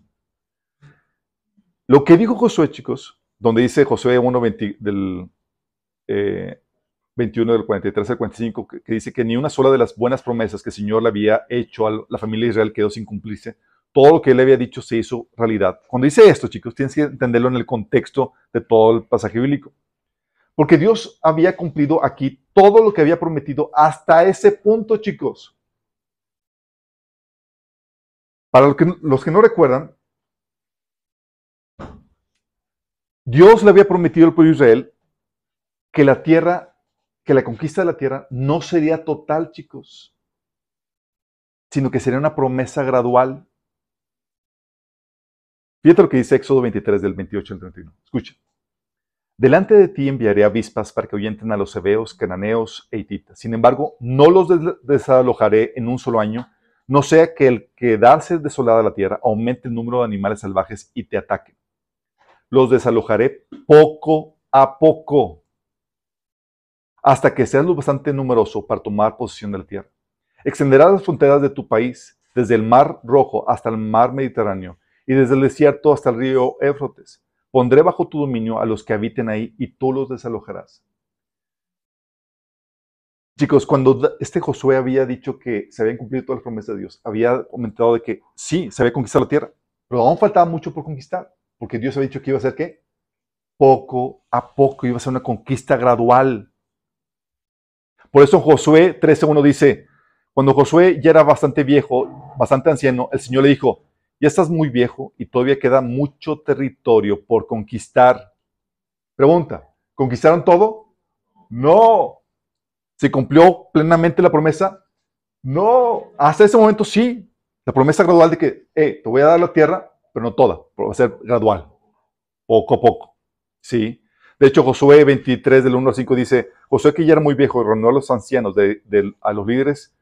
Lo que dijo Josué, chicos, donde dice Josué 1, del 21 eh, del 43 al 45, que, que, dice que ni una sola de las buenas promesas que el Señor le había hecho a la familia de Israel quedó sin cumplirse. Todo lo que él había dicho se hizo realidad. Cuando dice esto, chicos, tienes que entenderlo en el contexto de todo el pasaje bíblico. Porque Dios había cumplido aquí todo lo que había prometido hasta ese punto, chicos. Para los que, no recuerdan, Dios le había prometido al pueblo de Israel que la tierra, que la conquista de la tierra no sería total, chicos, sino que sería una promesa gradual. Fíjate lo que dice Éxodo 23 del 28 al 31. Escucha. Delante de ti enviaré avispas para que ahuyenten a los hebeos, cananeos e hititas. Sin embargo, no los desalojaré en un solo año, no sea que el quedarse desolada la tierra aumente el número de animales salvajes y te ataquen. Los desalojaré poco a poco, hasta que seas lo bastante numeroso para tomar posesión de la tierra. Extenderás las fronteras de tu país, desde el mar Rojo hasta el mar Mediterráneo, y desde el desierto hasta el río Éfrotes. Pondré bajo tu dominio a los que habiten ahí, y tú los desalojarás. Chicos, cuando este Josué había dicho que se habían cumplido todas las promesas de Dios, había comentado de que sí, se había conquistado la tierra, pero aún faltaba mucho por conquistar, porque Dios había dicho que iba a ser qué? Poco a poco, iba a ser una conquista gradual. Por eso Josué 13.1 dice, cuando Josué ya era bastante viejo, bastante anciano, el Señor le dijo, ya estás muy viejo y todavía queda mucho territorio por conquistar. Pregunta, ¿conquistaron todo? No. ¿Se cumplió plenamente la promesa? No, hasta ese momento sí. La promesa gradual de que, te voy a dar la tierra, pero no toda, va a ser gradual, poco a poco. Sí. De hecho, Josué 23, del 1 al 5 dice, Josué que ya era muy viejo, reunió a los ancianos, de, a los líderes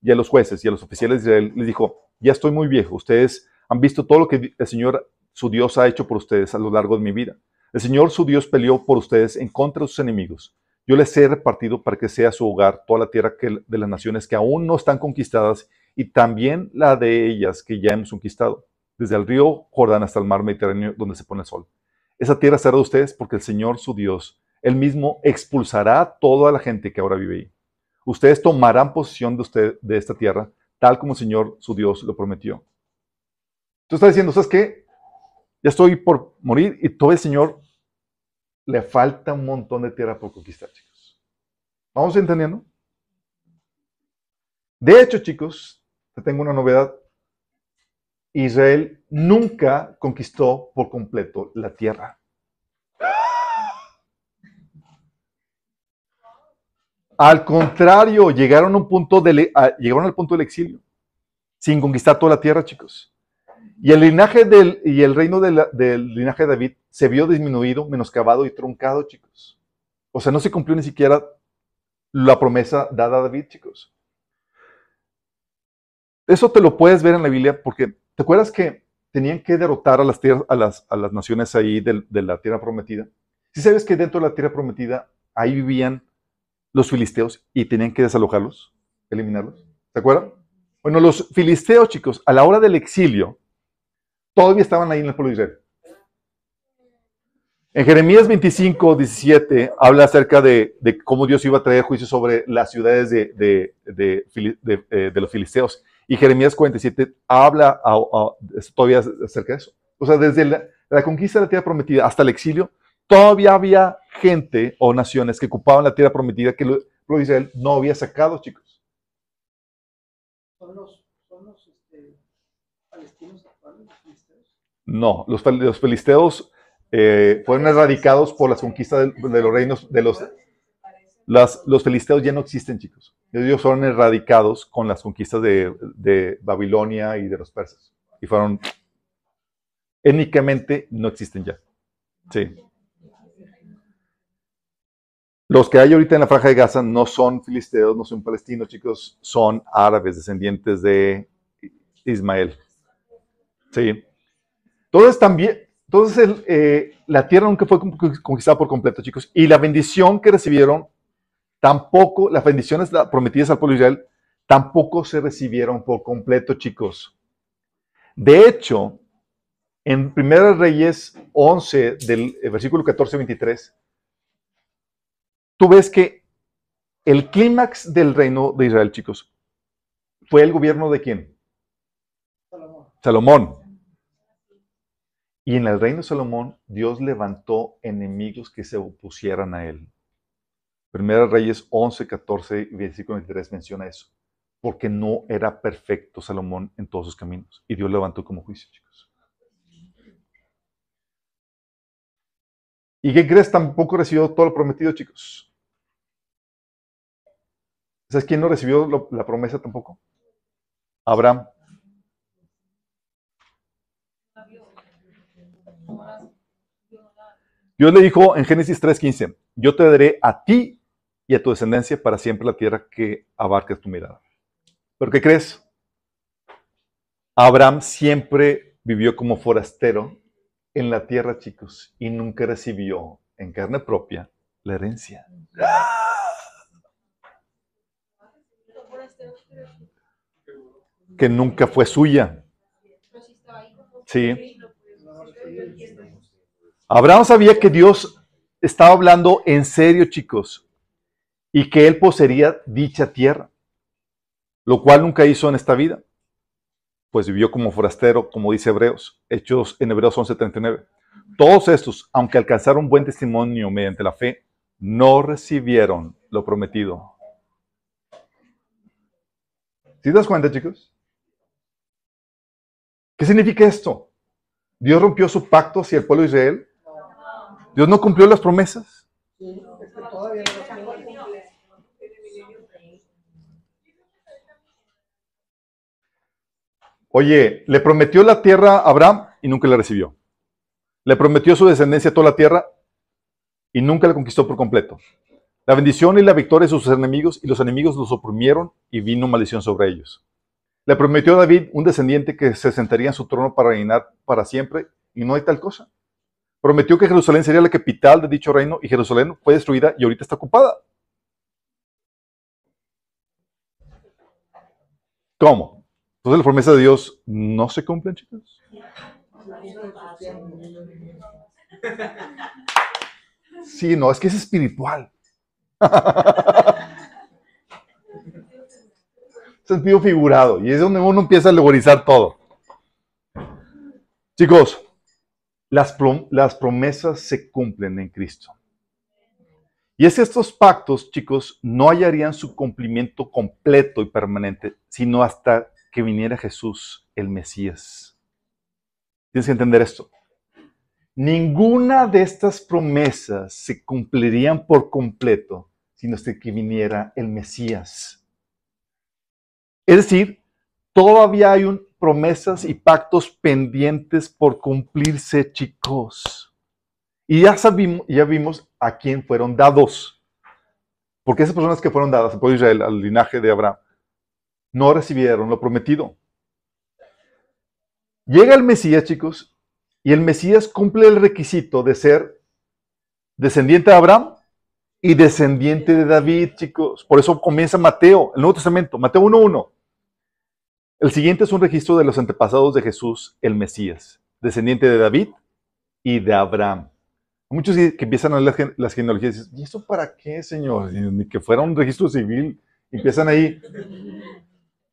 y a los jueces y a los oficiales de Israel, les dijo, ya estoy muy viejo, ustedes han visto todo lo que el Señor, su Dios, ha hecho por ustedes a lo largo de mi vida. El Señor, su Dios, peleó por ustedes en contra de sus enemigos. Yo les he repartido para que sea su hogar toda la tierra de las naciones que aún no están conquistadas y también la de ellas que ya hemos conquistado, desde el río Jordán hasta el mar Mediterráneo donde se pone el sol. Esa tierra será de ustedes porque el Señor, su Dios, él mismo expulsará toda la gente que ahora vive ahí. Ustedes tomarán posesión de, usted, de esta tierra, tal como el Señor, su Dios, lo prometió. Tú estás diciendo, ¿sabes qué? Ya estoy por morir y todo el Señor le falta un montón de tierra por conquistar, chicos. ¿Vamos entendiendo? De hecho, chicos, te tengo una novedad. Israel nunca conquistó por completo la tierra. Al contrario, llegaron, a un punto de, llegaron al punto del exilio, sin conquistar toda la tierra, chicos. Y el linaje del, y el reino del linaje de David se vio disminuido, menoscabado y truncado, chicos. O sea, no se cumplió ni siquiera la promesa dada a David, chicos. Eso te lo puedes ver en la Biblia porque, ¿te acuerdas que tenían que derrotar a las, a las, a las naciones ahí de, de la tierra prometida? Si sabes que dentro de la tierra prometida ahí vivían los filisteos y tenían que desalojarlos, eliminarlos. ¿Se acuerdan? Bueno, los filisteos, chicos, a la hora del exilio, todavía estaban ahí en el pueblo de Israel. En Jeremías 25, 17 habla acerca de, cómo Dios iba a traer juicio sobre las ciudades de, eh, los filisteos. Y Jeremías 47 habla todavía acerca de eso. O sea, desde la, conquista de la tierra prometida hasta el exilio, todavía había gente o naciones que ocupaban la tierra prometida que pueblo de Israel no había sacado, chicos. ¿Son los, este, palestinos actuales, los filisteos? No, los, filisteos eh, fueron erradicados por las conquistas de, los reinos de los... Los filisteos ya no existen, chicos. Ellos fueron erradicados con las conquistas de, Babilonia y de los persas. Y fueron... Étnicamente no existen ya. Sí. Los que hay ahorita en la franja de Gaza no son filisteos, no son palestinos, chicos, son árabes, descendientes de Ismael. Sí. Entonces también, entonces, eh, la tierra nunca fue conquistada por completo, chicos. Y la bendición que recibieron, tampoco, las bendiciones prometidas al pueblo de Israel, tampoco se recibieron por completo, chicos. De hecho, en 1 Reyes 11, del eh, versículo 14-23, tú ves que el clímax del reino de Israel, chicos, fue el gobierno de quién? Salomón. Salomón. Y en el reino de Salomón, Dios levantó enemigos que se opusieran a él. Primera Reyes 11, 14 y versículo 23 menciona eso. Porque no era perfecto Salomón en todos sus caminos. Y Dios levantó como juicio, chicos. ¿Y qué crees? Tampoco recibió todo lo prometido, chicos. ¿Sabes quién no recibió la promesa tampoco? Abraham. Dios le dijo en Génesis 3:15, yo te daré a ti y a tu descendencia para siempre la tierra que abarques tu mirada. ¿Pero qué crees? Abraham siempre vivió como forastero en la tierra, chicos, y nunca recibió en carne propia la herencia. Que nunca fue suya. Sí. Abraham sabía que Dios estaba hablando en serio, chicos. y que él poseería dicha tierra, lo cual nunca hizo en esta vida, pues vivió como forastero, como dice Hebreos, Hechos en Hebreos 11:39. Todos estos, aunque alcanzaron buen testimonio mediante la fe, no recibieron lo prometido. ¿Sí das cuenta, chicos? ¿Qué significa esto? ¿Dios rompió su pacto hacia el pueblo de Israel? ¿Dios no cumplió las promesas? Oye, le prometió la tierra a Abraham y nunca la recibió. Le prometió su descendencia toda la tierra y nunca la conquistó por completo. La bendición y la victoria de sus enemigos y los enemigos los oprimieron y vino maldición sobre ellos. Le prometió a David un descendiente que se sentaría en su trono para reinar para siempre y no hay tal cosa. Prometió que Jerusalén sería la capital de dicho reino y Jerusalén fue destruida y ahorita está ocupada. ¿Cómo? Entonces las promesas de Dios no se cumplen, chicos. Sí, no, es que es espiritual. [LAUGHS] Sentido figurado. Y es donde uno empieza a alegorizar todo. Chicos, las, promesas se cumplen en Cristo. Y es que estos pactos, chicos, no hallarían su cumplimiento completo y permanente, sino hasta que viniera Jesús, el Mesías. Tienes que entender esto. Ninguna de estas promesas se cumplirían por completo, sino hasta que viniera el Mesías. Es decir, todavía hay un, promesas y pactos pendientes por cumplirse, chicos. Y ya, sabimos, ya vimos a quién fueron dados. Porque esas personas que fueron dadas por Israel, al linaje de Abraham, no recibieron lo prometido. Llega el Mesías, chicos, y el Mesías cumple el requisito de ser descendiente de Abraham y descendiente de David, chicos. Por eso comienza Mateo, el Nuevo Testamento, Mateo 1.1. El siguiente es un registro de los antepasados de Jesús, el Mesías, descendiente de David y de Abraham. Muchos que empiezan a leer las genealogías dicen, ¿y eso para qué, Señor? Ni que fuera un registro civil. Empiezan ahí.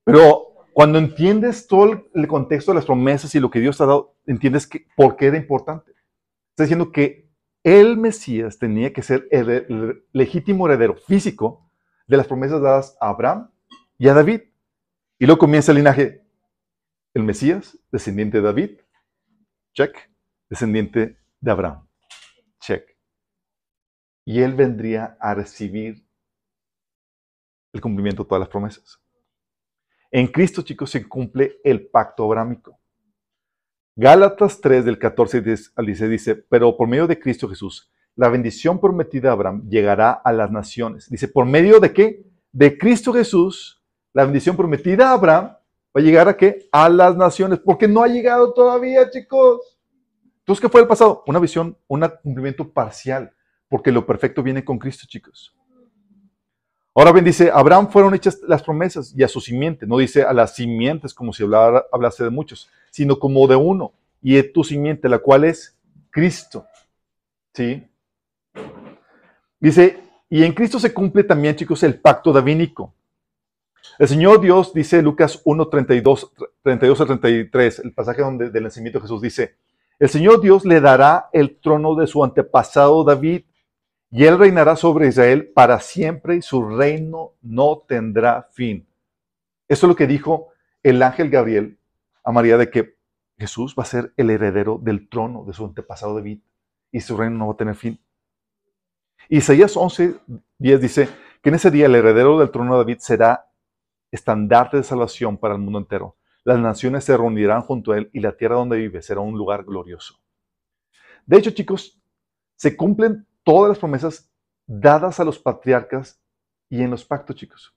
Pero cuando entiendes todo el contexto de las promesas y lo que Dios te ha dado, entiendes que, por qué era importante. Está diciendo que el Mesías tenía que ser el, legítimo heredero físico de las promesas dadas a Abraham y a David. Y luego comienza el linaje, el Mesías, descendiente de David, check, descendiente de Abraham, check. Y él vendría a recibir el cumplimiento de todas las promesas. En Cristo, chicos, se cumple el pacto abrámico. Gálatas 3 del 14 al 16 dice, pero por medio de Cristo Jesús, la bendición prometida a Abraham llegará a las naciones. Dice, ¿por medio de qué? De Cristo Jesús, la bendición prometida a Abraham va a llegar a qué? A las naciones, porque no ha llegado todavía, chicos. Entonces, ¿qué fue el pasado? Una visión, un cumplimiento parcial, porque lo perfecto viene con Cristo, chicos. Ahora bien, dice, Abraham fueron hechas las promesas y a su simiente, no dice a las simientes como si hablara, hablase de muchos, sino como de uno, y de tu simiente, la cual es Cristo. ¿Sí? Dice, y en Cristo se cumple también, chicos, el pacto davínico. El Señor Dios, dice Lucas 1, 32, 32 a 33, el pasaje donde, del nacimiento de Jesús dice, el Señor Dios le dará el trono de su antepasado David y él reinará sobre Israel para siempre y su reino no tendrá fin. Eso es lo que dijo el ángel Gabriel a María de que Jesús va a ser el heredero del trono de su antepasado David y su reino no va a tener fin. Isaías 11, 10 dice que en ese día el heredero del trono de David será estandarte de salvación para el mundo entero. Las naciones se reunirán junto a él y la tierra donde vive será un lugar glorioso. De hecho, chicos, se cumplen todas las promesas dadas a los patriarcas y en los pactos, chicos.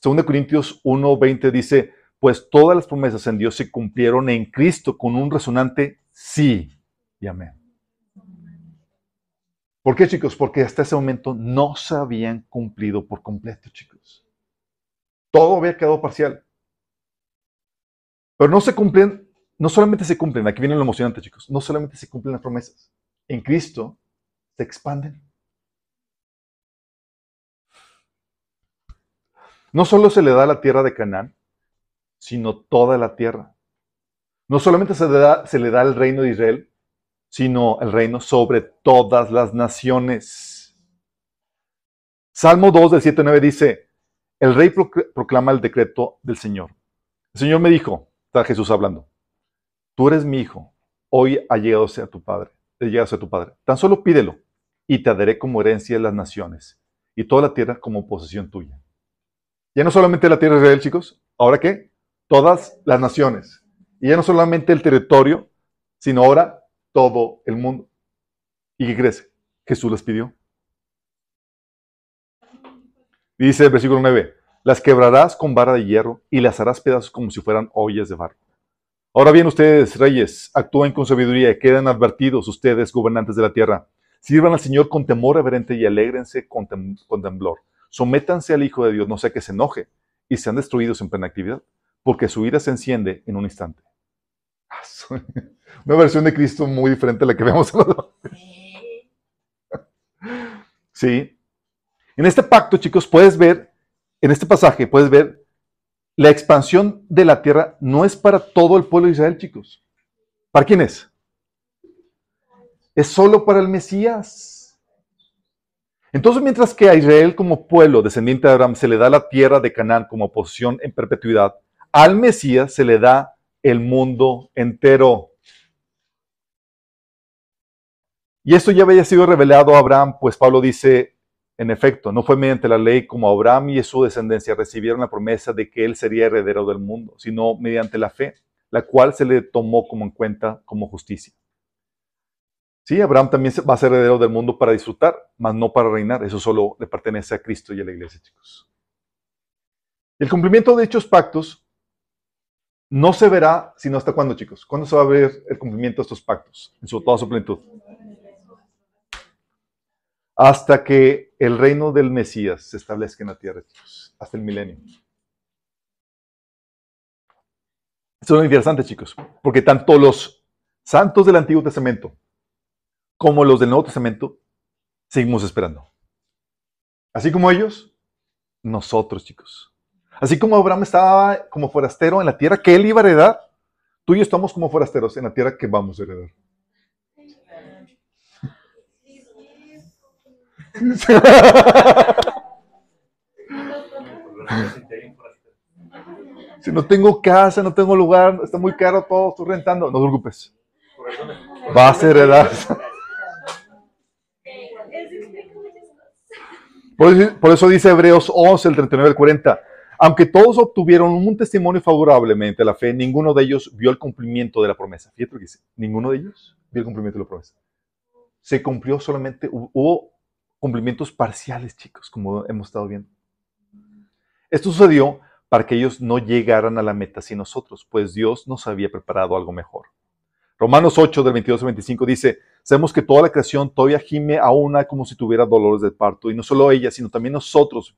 Según Corintios 1:20 dice, pues todas las promesas en Dios se cumplieron en Cristo con un resonante sí y amén. ¿Por qué, chicos? Porque hasta ese momento no se habían cumplido por completo, chicos. Todo había quedado parcial. Pero no se cumplen, no solamente se cumplen, aquí viene lo emocionante, chicos, no solamente se cumplen las promesas. En Cristo se expanden. No solo se le da la tierra de Canaán, sino toda la tierra. No solamente se le da, se le da el reino de Israel, sino el reino sobre todas las naciones. Salmo 2 del 7 9 dice, el rey proclama el decreto del Señor. El Señor me dijo, está Jesús hablando, tú eres mi hijo, hoy ha llegado a tu padre, ha llegado a tu padre. Tan solo pídelo y te daré como herencia las naciones y toda la tierra como posesión tuya. Ya no solamente la tierra de Israel, chicos, ahora qué? Todas las naciones. Y ya no solamente el territorio, sino ahora todo el mundo. ¿Y qué crece? Jesús les pidió. Dice el versículo 9, las quebrarás con vara de hierro y las harás pedazos como si fueran ollas de barro. Ahora bien, ustedes, reyes, actúen con sabiduría, quedan advertidos ustedes, gobernantes de la tierra. Sirvan al Señor con temor reverente y alégrense con, temblor. Sométanse al Hijo de Dios, no sea que se enoje y sean destruidos en plena actividad, porque su ira se enciende en un instante. [LAUGHS] Una versión de Cristo muy diferente a la que vemos Sí. [LAUGHS] En este pacto, chicos, puedes ver, en este pasaje, puedes ver la expansión de la tierra no es para todo el pueblo de Israel, chicos. ¿Para quién es? Es solo para el Mesías. Entonces, mientras que a Israel como pueblo descendiente de Abraham se le da la tierra de Canaán como posesión en perpetuidad, al Mesías se le da el mundo entero. Y esto ya había sido revelado a Abraham, pues Pablo dice, en efecto, no fue mediante la ley como Abraham y su descendencia recibieron la promesa de que él sería heredero del mundo, sino mediante la fe, la cual se le tomó como en cuenta como justicia. Sí, Abraham también va a ser heredero del mundo para disfrutar, mas no para reinar. Eso solo le pertenece a Cristo y a la iglesia, chicos. El cumplimiento de dichos pactos no se verá sino hasta cuándo, chicos. ¿Cuándo se va a ver el cumplimiento de estos pactos en su, toda su plenitud? hasta que el reino del Mesías se establezca en la tierra, hasta el milenio. Esto es muy interesante, chicos, porque tanto los santos del Antiguo Testamento como los del Nuevo Testamento seguimos esperando. Así como ellos, nosotros, chicos. Así como Abraham estaba como forastero en la tierra que él iba a heredar, tú y yo estamos como forasteros en la tierra que vamos a heredar. [LAUGHS] si no tengo casa, no tengo lugar, está muy caro todo, estoy rentando, no te preocupes. Va a ser heredad. Por eso dice Hebreos 11, el 39 al 40. Aunque todos obtuvieron un testimonio favorablemente a la fe, ninguno de ellos vio el cumplimiento de la promesa. Fíjate lo que dice. Ninguno de ellos vio el cumplimiento de la promesa. Se cumplió solamente, hubo cumplimientos parciales, chicos, como hemos estado viendo. Esto sucedió para que ellos no llegaran a la meta sin nosotros, pues Dios nos había preparado algo mejor. Romanos 8, del 22 al 25 dice, sabemos que toda la creación todavía gime a una como si tuviera dolores de parto, y no solo ella, sino también nosotros,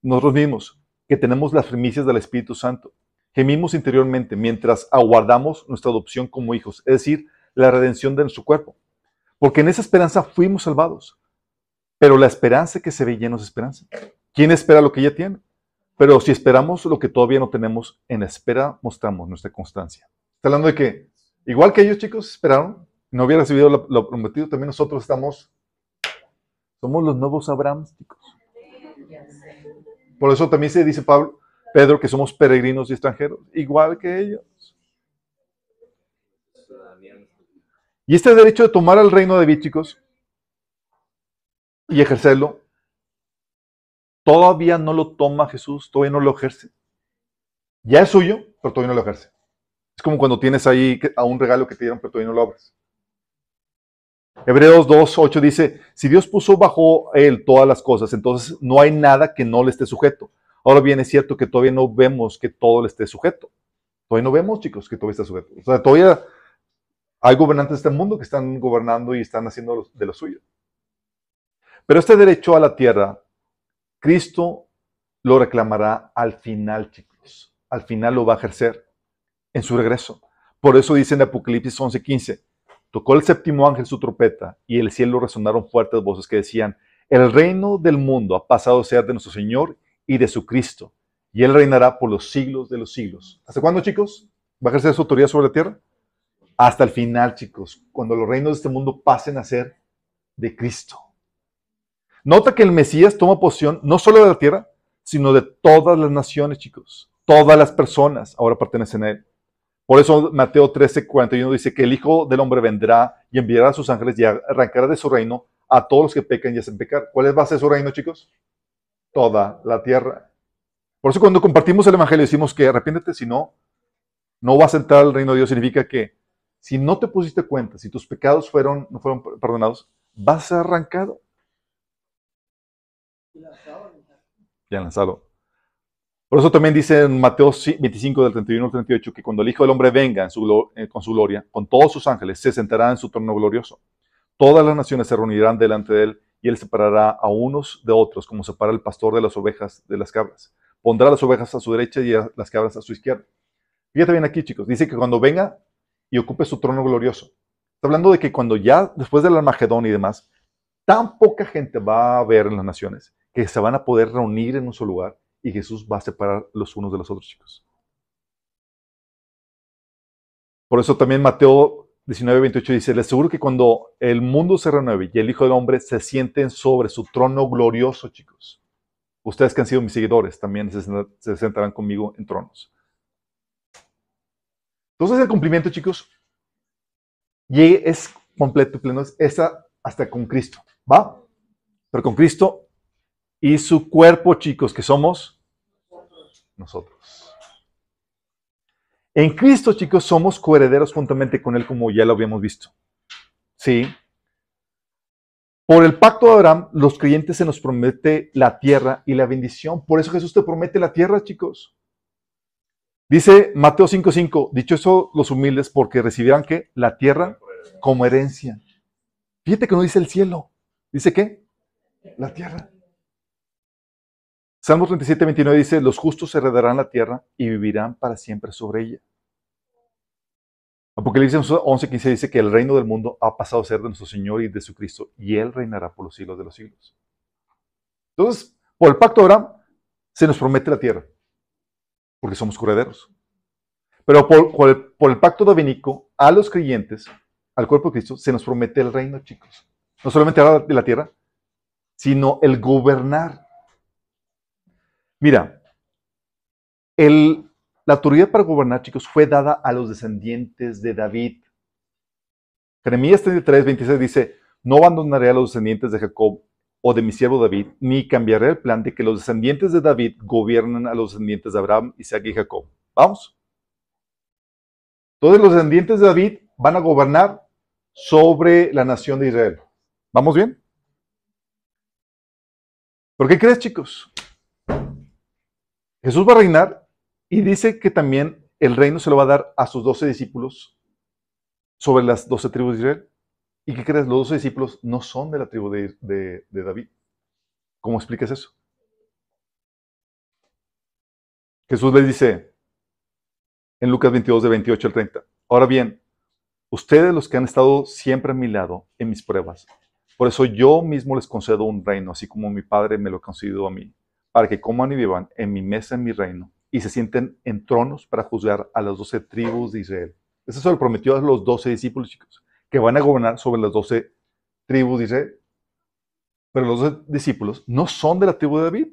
nosotros mismos, que tenemos las primicias del Espíritu Santo. Gemimos interiormente mientras aguardamos nuestra adopción como hijos, es decir, la redención de nuestro cuerpo. Porque en esa esperanza fuimos salvados. Pero la esperanza que se ve llena es esperanza. ¿Quién espera lo que ya tiene? Pero si esperamos lo que todavía no tenemos, en espera mostramos nuestra constancia. Está hablando de que, igual que ellos chicos esperaron, no hubiera recibido lo, prometido, también nosotros estamos, somos los nuevos Abraham, chicos. Por eso también se dice Pablo, Pedro, que somos peregrinos y extranjeros, igual que ellos. Y este derecho de tomar el reino de David, chicos, y ejercerlo, todavía no lo toma Jesús, todavía no lo ejerce. Ya es suyo, pero todavía no lo ejerce. Es como cuando tienes ahí a un regalo que te dieron, pero todavía no lo abres. Hebreos 2.8 dice, si Dios puso bajo él todas las cosas, entonces no hay nada que no le esté sujeto. Ahora bien, es cierto que todavía no vemos que todo le esté sujeto. Todavía no vemos, chicos, que todo esté sujeto. O sea, todavía hay gobernantes de este mundo que están gobernando y están haciendo de lo suyo. Pero este derecho a la tierra, Cristo lo reclamará al final, chicos. Al final lo va a ejercer en su regreso. Por eso dice en Apocalipsis 11:15, tocó el séptimo ángel su trompeta y el cielo resonaron fuertes voces que decían, el reino del mundo ha pasado a ser de nuestro Señor y de su Cristo. Y Él reinará por los siglos de los siglos. ¿Hasta cuándo, chicos? ¿Va a ejercer su autoridad sobre la tierra? Hasta el final, chicos, cuando los reinos de este mundo pasen a ser de Cristo. Nota que el Mesías toma posición no solo de la tierra, sino de todas las naciones, chicos. Todas las personas ahora pertenecen a Él. Por eso Mateo 13, 41 dice que el Hijo del Hombre vendrá y enviará a sus ángeles y arrancará de su reino a todos los que pecan y hacen pecar. ¿Cuál es base de su reino, chicos? Toda la tierra. Por eso cuando compartimos el Evangelio decimos que arrepiéntete, si no, no vas a entrar al reino de Dios. Significa que si no te pusiste cuenta, si tus pecados fueron, no fueron perdonados, vas a ser arrancado. Ya lanzado. Por eso también dice en Mateo 25, del 31 al 38, que cuando el Hijo del Hombre venga eh, con su gloria, con todos sus ángeles, se sentará en su trono glorioso. Todas las naciones se reunirán delante de él y él separará a unos de otros, como separa el pastor de las ovejas de las cabras. Pondrá las ovejas a su derecha y las cabras a su izquierda. Fíjate bien aquí, chicos. Dice que cuando venga y ocupe su trono glorioso. Está hablando de que cuando ya, después del Armagedón y demás, tan poca gente va a haber en las naciones que se van a poder reunir en un solo lugar y Jesús va a separar los unos de los otros, chicos. Por eso también Mateo 19, 28 dice, les aseguro que cuando el mundo se renueve y el Hijo del Hombre se sienten sobre su trono glorioso, chicos, ustedes que han sido mis seguidores también se, sentarán conmigo en tronos. Entonces el cumplimiento, chicos, y es completo y pleno, es hasta con Cristo, ¿va? Pero con Cristo y su cuerpo, chicos, que somos nosotros. En Cristo, chicos, somos coherederos juntamente con Él, como ya lo habíamos visto. ¿Sí? Por el pacto de Abraham, los creyentes se nos promete la tierra y la bendición. Por eso Jesús te promete la tierra, chicos. Dice Mateo 5:5, dicho eso los humildes porque recibirán que la tierra como herencia. Fíjate que no dice el cielo. ¿Dice qué? La tierra. Salmo 37, 29 dice, los justos heredarán la tierra y vivirán para siempre sobre ella. Apocalipsis 11, 15 dice que el reino del mundo ha pasado a ser de nuestro Señor y de su Cristo, y Él reinará por los siglos de los siglos. Entonces, por el pacto de Abraham, se nos promete la tierra, porque somos correderos. Pero por, el, pacto davinico, a los creyentes, al cuerpo de Cristo, se nos promete el reino, chicos. No solamente la tierra, sino el gobernar. Mira, la autoridad para gobernar, chicos, fue dada a los descendientes de David. Jeremías 33, 26 dice, no abandonaré a los descendientes de Jacob o de mi siervo David, ni cambiaré el plan de que los descendientes de David gobiernen a los descendientes de Abraham, Isaac y Jacob. Vamos. Todos los descendientes de David van a gobernar sobre la nación de Israel. ¿Vamos bien? ¿Por qué crees, chicos? Jesús va a reinar y dice que también el reino se lo va a dar a sus doce discípulos sobre las doce tribus de Israel. ¿Y qué crees? Los doce discípulos no son de la tribu de, David. ¿Cómo explicas eso? Jesús les dice en Lucas 22, de 28 al 30. Ahora bien, ustedes los que han estado siempre a mi lado en mis pruebas, por eso yo mismo les concedo un reino, así como mi Padre me lo ha concedido a mí para que coman y vivan en mi mesa, en mi reino, y se sienten en tronos para juzgar a las doce tribus de Israel. Eso se lo prometió a los doce discípulos, chicos, que van a gobernar sobre las doce tribus de Israel. Pero los doce discípulos no son de la tribu de David.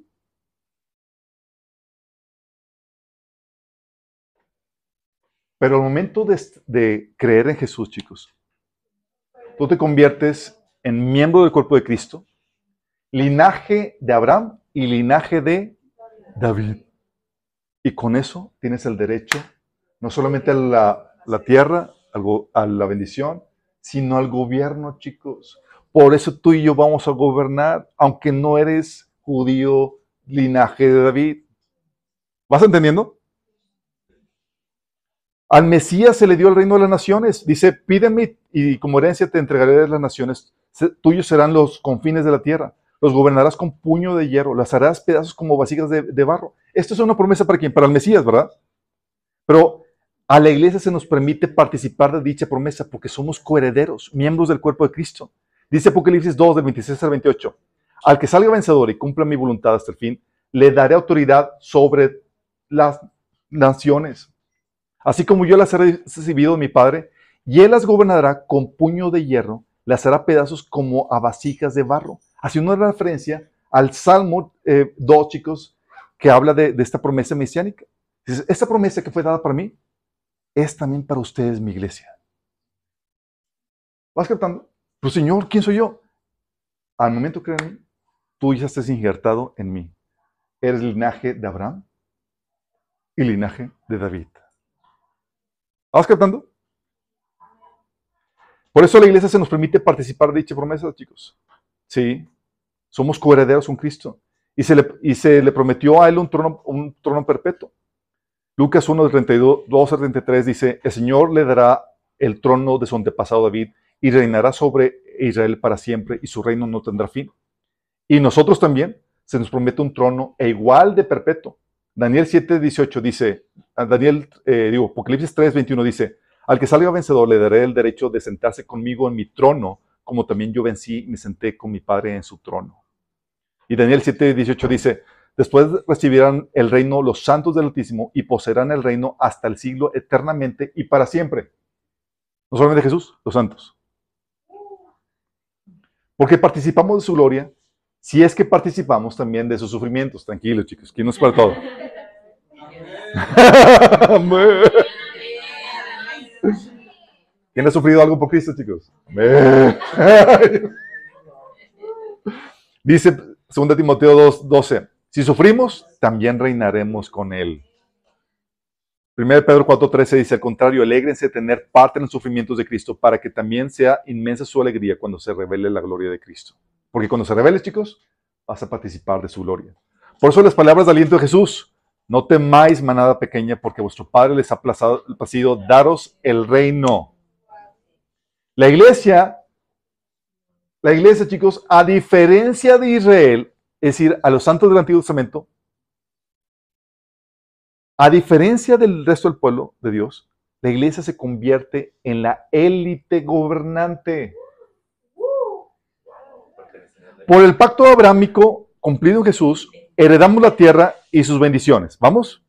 Pero al momento de creer en Jesús, chicos, tú te conviertes en miembro del cuerpo de Cristo, linaje de Abraham y linaje de David. Y con eso tienes el derecho no solamente a la, tierra, a la bendición, sino al gobierno, chicos. Por eso tú y yo vamos a gobernar, aunque no eres judío, linaje de David. ¿Vas entendiendo? Al Mesías se le dio el reino de las naciones. Dice, pídeme y como herencia te entregaré las naciones. Tuyos serán los confines de la tierra los gobernarás con puño de hierro, las harás pedazos como vasijas de, barro. Esto es una promesa para quién? Para el Mesías, ¿verdad? Pero a la iglesia se nos permite participar de dicha promesa porque somos coherederos, miembros del cuerpo de Cristo. Dice Apocalipsis 2, del 26 al 28. Al que salga vencedor y cumpla mi voluntad hasta el fin, le daré autoridad sobre las naciones, así como yo las he recibido de mi Padre, y él las gobernará con puño de hierro, las hará pedazos como a vasijas de barro. Haciendo una referencia al Salmo 2, eh, chicos, que habla de, esta promesa mesiánica. esta promesa que fue dada para mí es también para ustedes, mi iglesia. ¿Vas captando? Pues Señor, ¿quién soy yo? Al momento que tú ya estás injertado en mí. Eres linaje de Abraham y linaje de David. ¿Vas captando? Por eso la iglesia se nos permite participar de dicha promesa, chicos. Sí, somos coherederos con Cristo. Y se, le, y se le prometió a él un trono, un trono perpetuo. Lucas 1, 32 al 33 dice, el Señor le dará el trono de su antepasado David y reinará sobre Israel para siempre y su reino no tendrá fin. Y nosotros también se nos promete un trono e igual de perpetuo. Daniel 7, 18 dice, Daniel, eh, digo, Apocalipsis 3, 21 dice, al que salga vencedor le daré el derecho de sentarse conmigo en mi trono, como también yo vencí y me senté con mi Padre en su trono. Y Daniel 7, 18 dice, después recibirán el reino los santos del Altísimo y poseerán el reino hasta el siglo eternamente y para siempre. No solamente Jesús, los santos. Porque participamos de su gloria, si es que participamos también de sus sufrimientos. Tranquilos, chicos, ¿quién nos para todo? [LAUGHS] [LAUGHS] ¿Quién ha sufrido algo por Cristo, chicos? [LAUGHS] Dice 2 Timoteo 2, 12, si sufrimos, también reinaremos con Él. 1 Pedro 4:13 dice, al contrario, alégrense de tener parte en los sufrimientos de Cristo para que también sea inmensa su alegría cuando se revele la gloria de Cristo. Porque cuando se revele, chicos, vas a participar de su gloria. Por eso las palabras de aliento de Jesús, no temáis manada pequeña, porque vuestro Padre les ha placido daros el reino. La iglesia, la iglesia, chicos, a diferencia de Israel, es decir, a los santos del Antiguo Testamento, a diferencia del resto del pueblo de Dios, la iglesia se convierte en la élite gobernante. Por el pacto abrámico cumplido en Jesús, heredamos la tierra y sus bendiciones. ¿Vamos?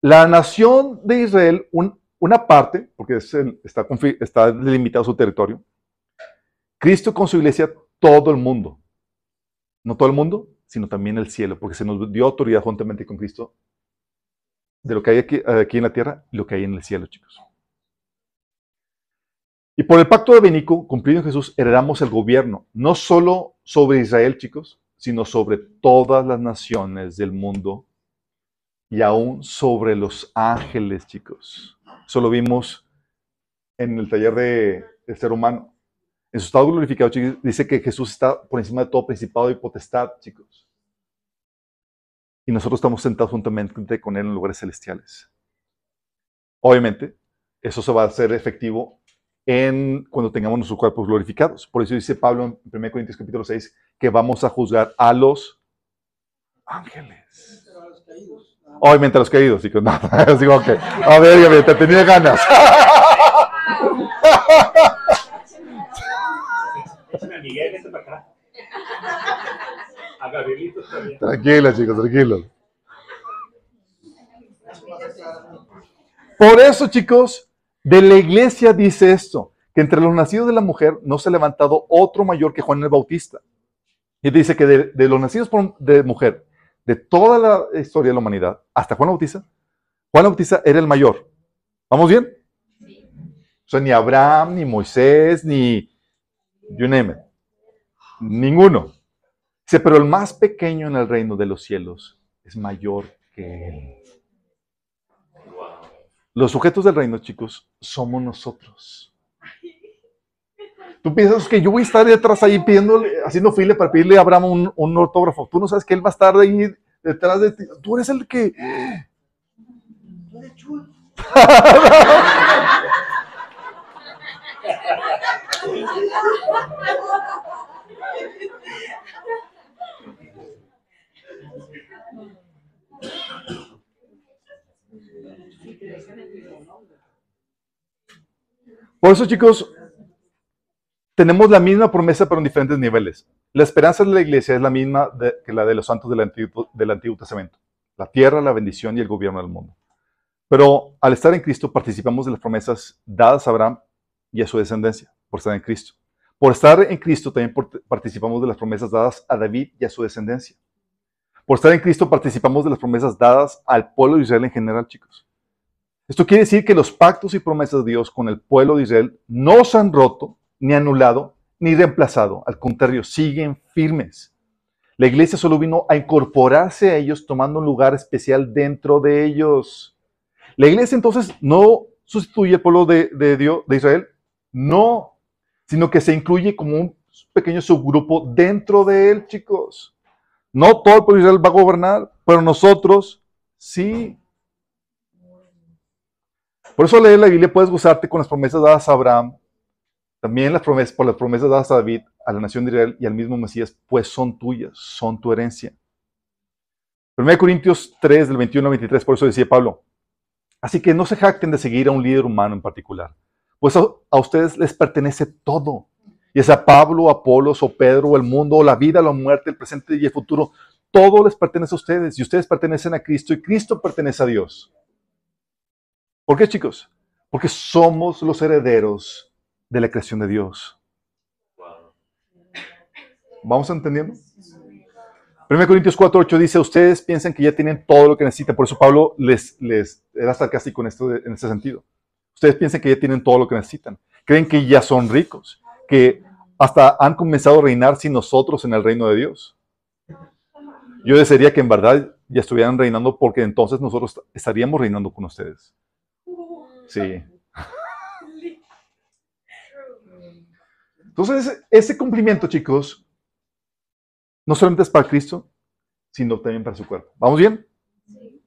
La nación de Israel, una parte, porque está, delimitado su territorio, Cristo con su iglesia, todo el mundo. No todo el mundo, sino también el cielo, porque se nos dio autoridad juntamente con Cristo de lo que hay aquí, aquí, en la tierra y lo que hay en el cielo, chicos. Y por el pacto de Benico, cumplido en Jesús, heredamos el gobierno, no solo sobre Israel, chicos, sino sobre todas las naciones del mundo y aún sobre los ángeles, chicos. Eso lo vimos en el taller de, del ser humano. En su estado glorificado, dice que Jesús está por encima de todo principado y potestad, chicos y nosotros estamos sentados juntamente con Él en lugares celestiales. Obviamente, eso se va a hacer efectivo en, cuando tengamos nuestros cuerpos glorificados. Por eso dice Pablo en 1 Corintios capítulo 6 que vamos a juzgar a los ángeles. A los caídos. Digo, [LAUGHS] no, digo, okay. A ver, ya te tenía ganas. Tranquilos, chicos, tranquilos. Por eso, chicos, de la iglesia dice esto, que entre los nacidos de la mujer no se ha levantado otro mayor que Juan el Bautista. Y dice que de, los nacidos de mujer, de toda la historia de la humanidad, hasta Juan Bautista, Juan Bautista era el mayor. ¿Vamos bien? O sea, ni Abraham, ni Moisés, ni you name it. Ninguno. Dice, pero el más pequeño en el reino de los cielos es mayor que él. Los sujetos del reino, chicos, somos nosotros. Tú piensas que yo voy a estar detrás ahí pidiéndole, haciendo fila para pedirle a Abraham un, un autógrafo. Tú no sabes que él va a estar ahí detrás de ti. Tú eres el que. Por eso, chicos, tenemos la misma promesa, pero en diferentes niveles. La esperanza de la iglesia es la misma que la de los santos del Antiguo, del Antiguo Testamento. La tierra, la bendición y el gobierno del mundo. Pero al estar en Cristo participamos de las promesas dadas a Abraham y a su descendencia, por estar en Cristo. Por estar en Cristo también participamos de las promesas dadas a David y a su descendencia. Por estar en Cristo participamos de las promesas dadas al pueblo de Israel en general, chicos. Esto quiere decir que los pactos y promesas de Dios con el pueblo de Israel no se han roto, ni anulado, ni reemplazado. Al contrario, siguen firmes. La iglesia solo vino a incorporarse a ellos tomando un lugar especial dentro de ellos. La iglesia entonces no sustituye al pueblo de, Dios, de Israel, no, sino que se incluye como un pequeño subgrupo dentro de él, chicos. No todo el pueblo de Israel va a gobernar, pero nosotros sí. Por eso leer la Biblia puedes gozarte con las promesas dadas a Abraham, también las promesas, por las promesas dadas a David, a la nación de Israel y al mismo Mesías, pues son tuyas, son tu herencia. 1 Corintios 3, del 21 al 23, por eso decía Pablo, Así que no se jacten de seguir a un líder humano en particular, pues a, ustedes les pertenece todo. Y sea Pablo, Apolos, o Pedro, o el mundo, o la vida, la muerte, el presente y el futuro, todo les pertenece a ustedes. Y ustedes pertenecen a Cristo y Cristo pertenece a Dios. ¿Por qué, chicos? Porque somos los herederos de la creación de Dios. ¿Vamos entendiendo? 1 Corintios 4.8 dice, ustedes piensan que ya tienen todo lo que necesitan. Por eso Pablo les, les era sarcástico en, esto, en este sentido. Ustedes piensan que ya tienen todo lo que necesitan. Creen que ya son ricos. Que hasta han comenzado a reinar sin nosotros en el reino de Dios. Yo desearía que en verdad ya estuvieran reinando porque entonces nosotros estaríamos reinando con ustedes. Sí. Entonces, ese cumplimiento, chicos, no solamente es para Cristo, sino también para su cuerpo. ¿Vamos bien? Sí.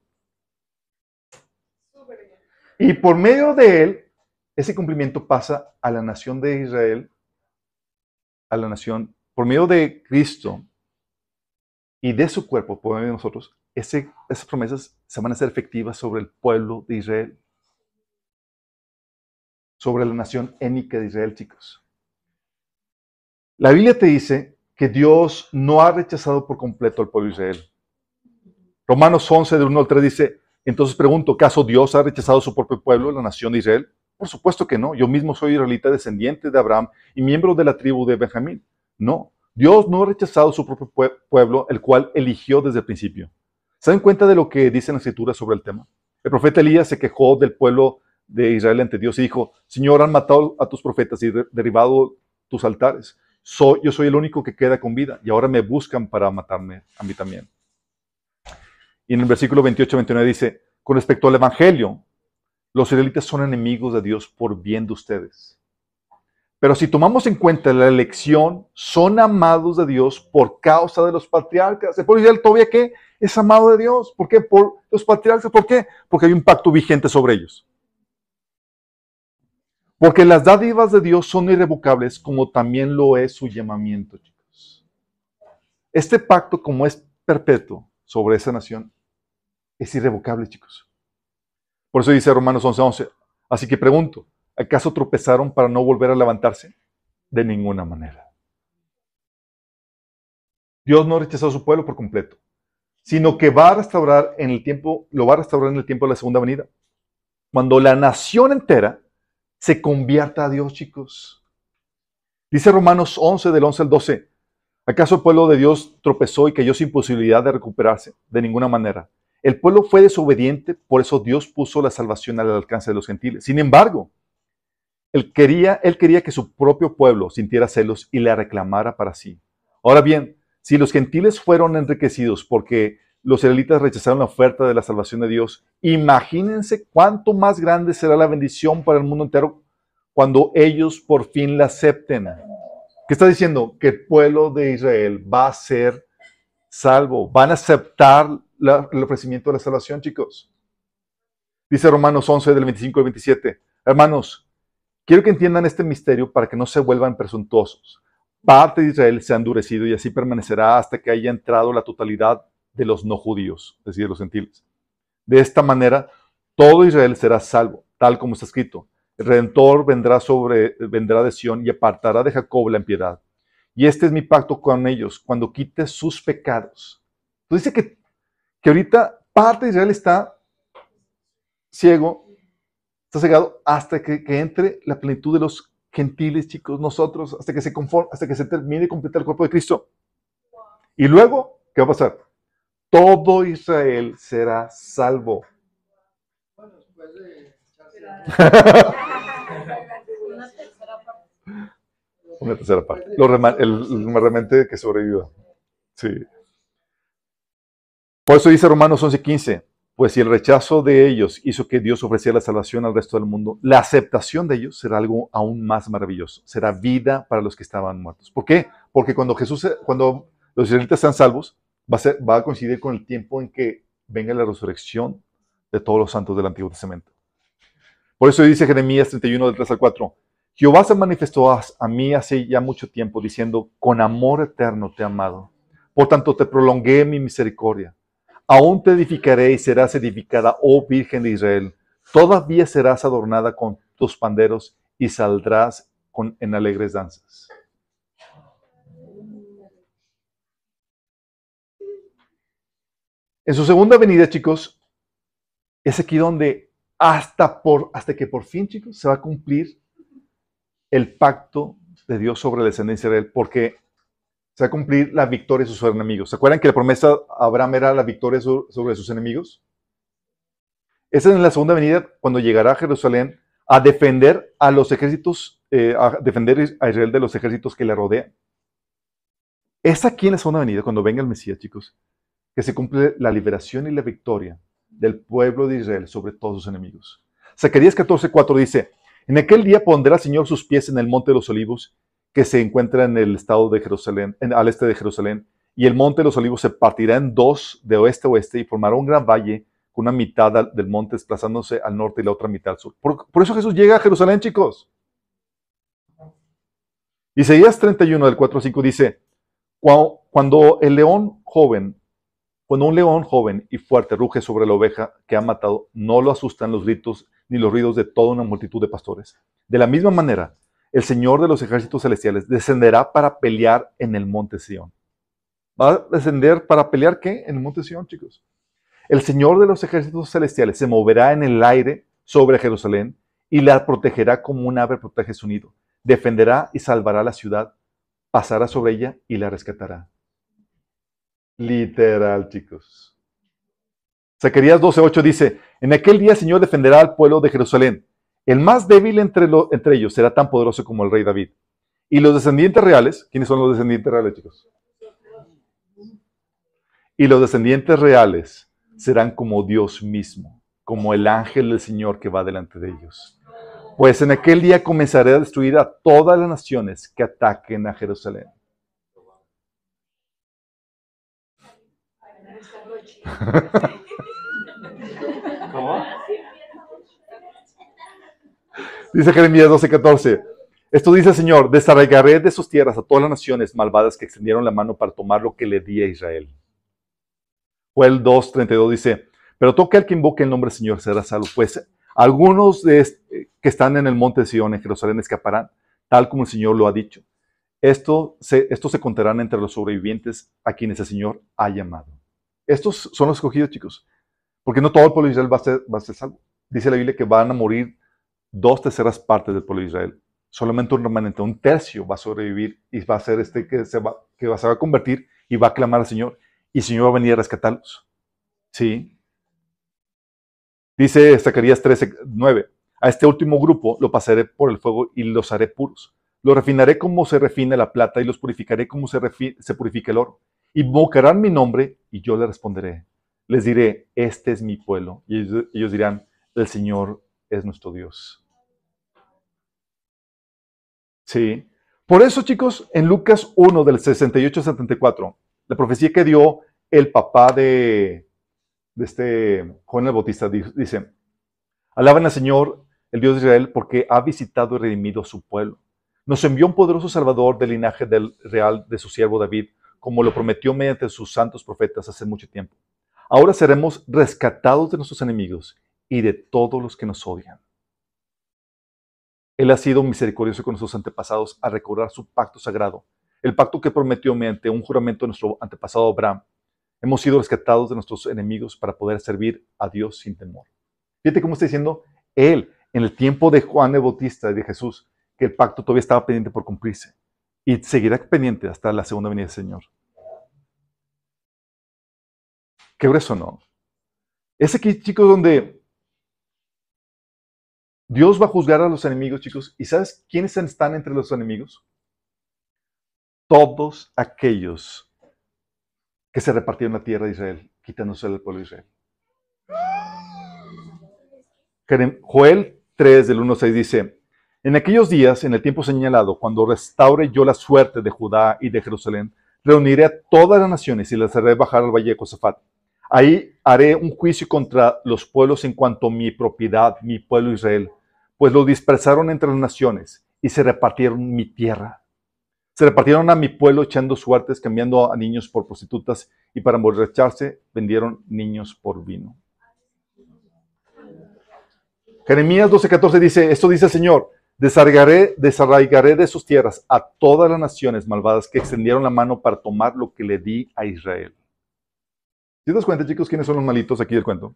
Y por medio de él, ese cumplimiento pasa a la nación de Israel, a la nación, por medio de Cristo y de su cuerpo, por medio de nosotros, ese, esas promesas se van a hacer efectivas sobre el pueblo de Israel, sobre la nación étnica de Israel, chicos. La Biblia te dice que Dios no ha rechazado por completo al pueblo de Israel. Romanos 11, de 1 al 3 dice, entonces pregunto, ¿acaso Dios ha rechazado su propio pueblo, la nación de Israel? Por supuesto que no. Yo mismo soy israelita, descendiente de Abraham y miembro de la tribu de Benjamín. No, Dios no ha rechazado su propio pueblo, el cual eligió desde el principio. ¿Se dan cuenta de lo que dice la escritura sobre el tema? El profeta Elías se quejó del pueblo de Israel ante Dios y dijo, Señor, han matado a tus profetas y derribado tus altares yo soy el único que queda con vida y ahora me buscan para matarme a mí también. Y en el versículo 28-29 dice, con respecto al Evangelio, los israelitas son enemigos de Dios por bien de ustedes. Pero si tomamos en cuenta la elección, son amados de Dios por causa de los patriarcas. El pueblo Israel todavía que es amado de Dios. ¿Por qué? Por los patriarcas. ¿Por qué? Porque hay un pacto vigente sobre ellos. Porque las dádivas de Dios son irrevocables como también lo es su llamamiento, chicos. Este pacto, como es perpetuo sobre esa nación, es irrevocable, chicos. Por eso dice Romanos 11:11. Así que pregunto, ¿acaso tropezaron para no volver a levantarse? De ninguna manera. Dios no rechazó a su pueblo por completo, sino que va a restaurar en el tiempo, lo va a restaurar en el tiempo de la segunda venida. Cuando la nación entera se convierta a Dios, chicos. Dice Romanos 11, del 11 al 12. ¿Acaso el pueblo de Dios tropezó y cayó sin posibilidad de recuperarse? De ninguna manera. El pueblo fue desobediente, por eso Dios puso la salvación al alcance de los gentiles. Sin embargo, él quería, él quería que su propio pueblo sintiera celos y la reclamara para sí. Ahora bien, si los gentiles fueron enriquecidos porque los israelitas rechazaron la oferta de la salvación de Dios. Imagínense cuánto más grande será la bendición para el mundo entero cuando ellos por fin la acepten. ¿Qué está diciendo? Que el pueblo de Israel va a ser salvo, van a aceptar el ofrecimiento de la salvación, chicos. Dice Romanos 11 del 25 al 27. Hermanos, quiero que entiendan este misterio para que no se vuelvan presuntuosos. Parte de Israel se ha endurecido y así permanecerá hasta que haya entrado la totalidad de los no judíos, es decir, los gentiles. De esta manera, todo Israel será salvo, tal como está escrito. El Redentor vendrá, sobre, vendrá de Sión y apartará de Jacob la impiedad. Y este es mi pacto con ellos, cuando quite sus pecados. Entonces dice que, que ahorita parte de Israel está ciego, está cegado, hasta que, que entre la plenitud de los gentiles, chicos, nosotros, hasta que se conforme, hasta que se termine y complete el cuerpo de Cristo. Y luego, ¿qué va a pasar? Todo Israel será salvo. Bueno, después de Una tercera parte. Lo rema- el, el remanente que sobreviva. Sí. Por eso dice Romanos 11:15, pues si el rechazo de ellos hizo que Dios ofreciera la salvación al resto del mundo, la aceptación de ellos será algo aún más maravilloso. Será vida para los que estaban muertos. ¿Por qué? Porque cuando Jesús, cuando los israelitas sean salvos, va a, coincidir con el tiempo en que venga la resurrección de todos los santos del Antiguo Testamento. Por eso dice Jeremías 31, del 3 al 4. Jehová se manifestó a mí hace ya mucho tiempo, diciendo, con amor eterno te he amado. Por tanto, te prolongué mi misericordia. Aún te edificaré y serás edificada, oh Virgen de Israel. Todavía serás adornada con tus panderos y saldrás con, en alegres danzas. En su segunda venida, chicos, es aquí donde hasta, por, hasta que por fin, chicos, se va a cumplir el pacto de Dios sobre la descendencia de Israel, porque se va a cumplir la victoria de sus enemigos. ¿Se acuerdan que la promesa de Abraham era la victoria so- sobre sus enemigos? Esa es en la segunda venida, cuando llegará a Jerusalén a defender a los ejércitos, eh, a defender a Israel de los ejércitos que le rodean. Es aquí en la segunda venida, cuando venga el Mesías, chicos, que se cumple la liberación y la victoria del pueblo de Israel sobre todos sus enemigos. Zacarías 14:4 dice, en aquel día pondrá el Señor sus pies en el monte de los olivos, que se encuentra en el estado de Jerusalén, al este de Jerusalén, y el monte de los olivos se partirá en dos de oeste a oeste y formará un gran valle con una mitad del monte desplazándose al norte y la otra mitad al sur. Por, eso Jesús llega a Jerusalén, chicos. Isaías 31 del 4 al 5 dice, "Cuau- cuando el león joven cuando un león joven y fuerte ruge sobre la oveja que ha matado, no lo asustan los gritos ni los ruidos de toda una multitud de pastores. De la misma manera, el Señor de los ejércitos celestiales descenderá para pelear en el monte Sión. ¿Va a descender para pelear qué? En el monte Sión, chicos. El Señor de los ejércitos celestiales se moverá en el aire sobre Jerusalén y la protegerá como un ave protege su nido. Defenderá y salvará la ciudad, pasará sobre ella y la rescatará. Literal, chicos. Zacarías 12:8 dice, en aquel día el Señor defenderá al pueblo de Jerusalén. El más débil entre, lo- entre ellos será tan poderoso como el rey David. Y los descendientes reales, ¿quiénes son los descendientes reales, chicos? Y los descendientes reales serán como Dios mismo, como el ángel del Señor que va delante de ellos. Pues en aquel día comenzaré a destruir a todas las naciones que ataquen a Jerusalén. ¿Cómo? Dice Jeremías 12:14. Esto dice Señor, desarraigaré de sus tierras a todas las naciones malvadas que extendieron la mano para tomar lo que le di a Israel. Joel 2:32 dice, pero todo aquel que invoque el nombre del Señor será salvo. Pues algunos de que están en el monte de Sion, en Jerusalén, escaparán, tal como el Señor lo ha dicho. Esto se, estos se contarán entre los sobrevivientes a quienes el Señor ha llamado. Estos son los escogidos, chicos. Porque no todo el pueblo de Israel va a ser, va a ser salvo. Dice la Biblia que van a morir dos terceras partes del pueblo de Israel. Solamente un remanente, un tercio va a sobrevivir y va a ser este que se va, que va- a convertir y va a clamar al Señor. Y el Señor va a venir a rescatarlos. ¿Sí? Dice Zacarías 13, 9. A este último grupo lo pasaré por el fuego y los haré puros. Los refinaré como se refina la plata y los purificaré como se, se purifica el oro. Invocarán mi nombre y yo les responderé. Les diré, este es mi pueblo. Y ellos, dirán, el Señor es nuestro Dios. Sí. Por eso, chicos, en Lucas 1 del 68 al 74, la profecía que dio el papá de, este Juan el Bautista di- dice, alaben al Señor, el Dios de Israel, porque ha visitado y redimido su pueblo. Nos envió un poderoso Salvador del linaje del real de su siervo David, como lo prometió mediante sus santos profetas hace mucho tiempo. Ahora seremos rescatados de nuestros enemigos y de todos los que nos odian. Él ha sido misericordioso con nuestros antepasados al recordar su pacto sagrado, el pacto que prometió mediante un juramento a nuestro antepasado Abraham. Hemos sido rescatados de nuestros enemigos para poder servir a Dios sin temor. Fíjate cómo está diciendo Él, en el tiempo de Juan el Bautista y de Jesús, que el pacto todavía estaba pendiente por cumplirse y seguirá pendiente hasta la segunda venida del Señor. Qué grueso, ¿no? Es aquí, chicos, donde Dios va a juzgar a los enemigos, chicos. ¿Y sabes quiénes están entre los enemigos? Todos aquellos que se repartieron la tierra de Israel, quitándose del pueblo de Israel. Joel 3 del 1 al 6 dice, en aquellos días, en el tiempo señalado, cuando restaure yo la suerte de Judá y de Jerusalén, reuniré a todas las naciones y las haré bajar al valle de Josafat. Ahí haré un juicio contra los pueblos en cuanto a mi propiedad, mi pueblo Israel, pues lo dispersaron entre las naciones y se repartieron mi tierra. Se repartieron a mi pueblo echando suertes, cambiando a niños por prostitutas y para emborracharse vendieron niños por vino. Jeremías 12:14 dice, esto dice el Señor, Desarraigaré, desarraigaré de sus tierras a todas las naciones malvadas que extendieron la mano para tomar lo que le di a Israel. ¿Sí te das cuenta, chicos, quiénes son los malitos aquí del cuento?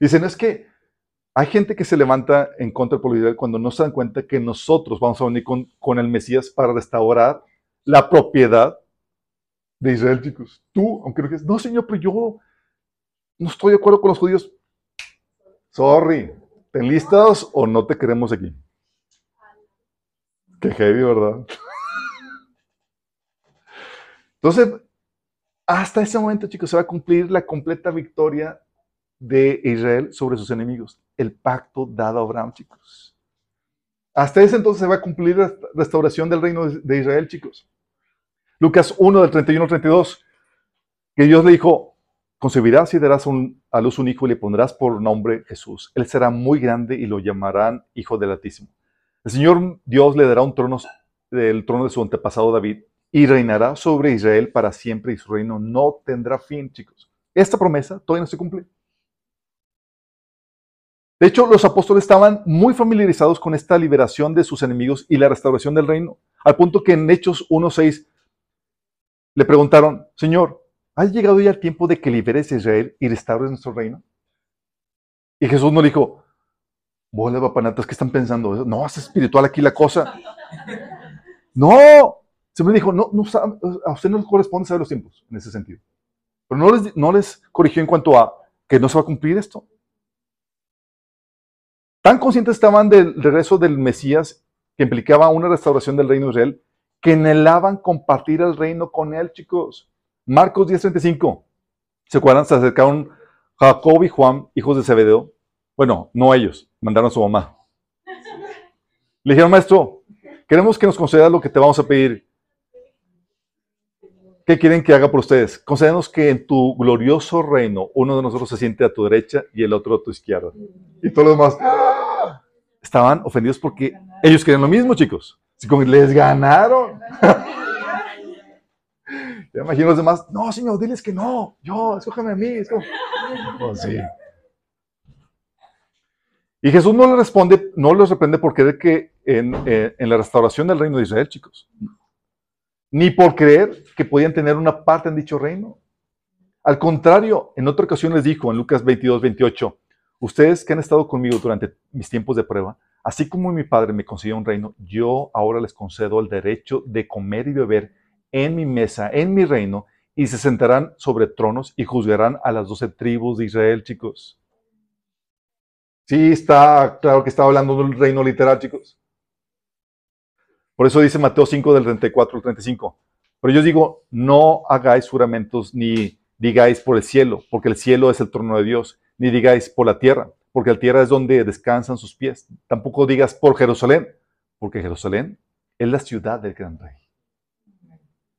Dicen, es que hay gente que se levanta en contra del pueblo de Israel cuando no se dan cuenta que nosotros vamos a venir con, con el Mesías para restaurar la propiedad de Israel, chicos. Tú, aunque no quieras, no, Señor, pero yo no estoy de acuerdo con los judíos. Sorry, ¿Te enlistas o no te queremos aquí? Qué heavy, ¿verdad? Entonces, hasta ese momento, chicos, se va a cumplir la completa victoria de Israel sobre sus enemigos. El pacto dado a Abraham, chicos. Hasta ese entonces se va a cumplir la restauración del reino de Israel, chicos. Lucas 1 del 31 al 32, que Dios le dijo, Concebirás y darás a luz un hijo y le pondrás por nombre Jesús. Él será muy grande y lo llamarán Hijo del Altísimo. El Señor Dios le dará un trono del trono de su antepasado David y reinará sobre Israel para siempre y su reino no tendrá fin, chicos. Esta promesa todavía no se cumple. De hecho, los apóstoles estaban muy familiarizados con esta liberación de sus enemigos y la restauración del reino, al punto que en Hechos 1.6 le preguntaron, Señor, ¿Ha llegado ya el tiempo de que liberes a Israel y restaures nuestro reino? Y Jesús no dijo, bola papanatas, ¿qué están pensando? No, es espiritual aquí la cosa. No, me dijo, no, no, a usted no le corresponde saber los tiempos en ese sentido. Pero no les, no les corrigió en cuanto a que no se va a cumplir esto. Tan conscientes estaban del regreso del Mesías, que implicaba una restauración del reino de Israel, que anhelaban compartir el reino con él, chicos. Marcos 10:35. ¿Se acuerdan? Se acercaron Jacob y Juan, hijos de Zebedeo. Bueno, no ellos, mandaron a su mamá. Le dijeron, maestro, queremos que nos concedas lo que te vamos a pedir. ¿Qué quieren que haga por ustedes? Concédenos que en tu glorioso reino uno de nosotros se siente a tu derecha y el otro a tu izquierda. Y todos los demás estaban ofendidos porque ellos querían lo mismo, chicos. Les ganaron. Ya imagino los demás, no, Señor, diles que no, yo, escójame a mí. Oh, sí. Y Jesús no le responde, no les reprende por creer que en, en, la restauración del reino de Israel, chicos, ni por creer que podían tener una parte en dicho reino. Al contrario, en otra ocasión les dijo en Lucas 22, 28, ustedes que han estado conmigo durante mis tiempos de prueba, así como mi Padre me concedió un reino, yo ahora les concedo el derecho de comer y beber en mi mesa, en mi reino, y se sentarán sobre tronos y juzgarán a las doce tribus de Israel, chicos. Sí, está claro que está hablando del reino literal, chicos. Por eso dice Mateo 5 del 34 al 35. Pero yo digo, no hagáis juramentos ni digáis por el cielo, porque el cielo es el trono de Dios, ni digáis por la tierra, porque la tierra es donde descansan sus pies. Tampoco digas por Jerusalén, porque Jerusalén es la ciudad del gran rey.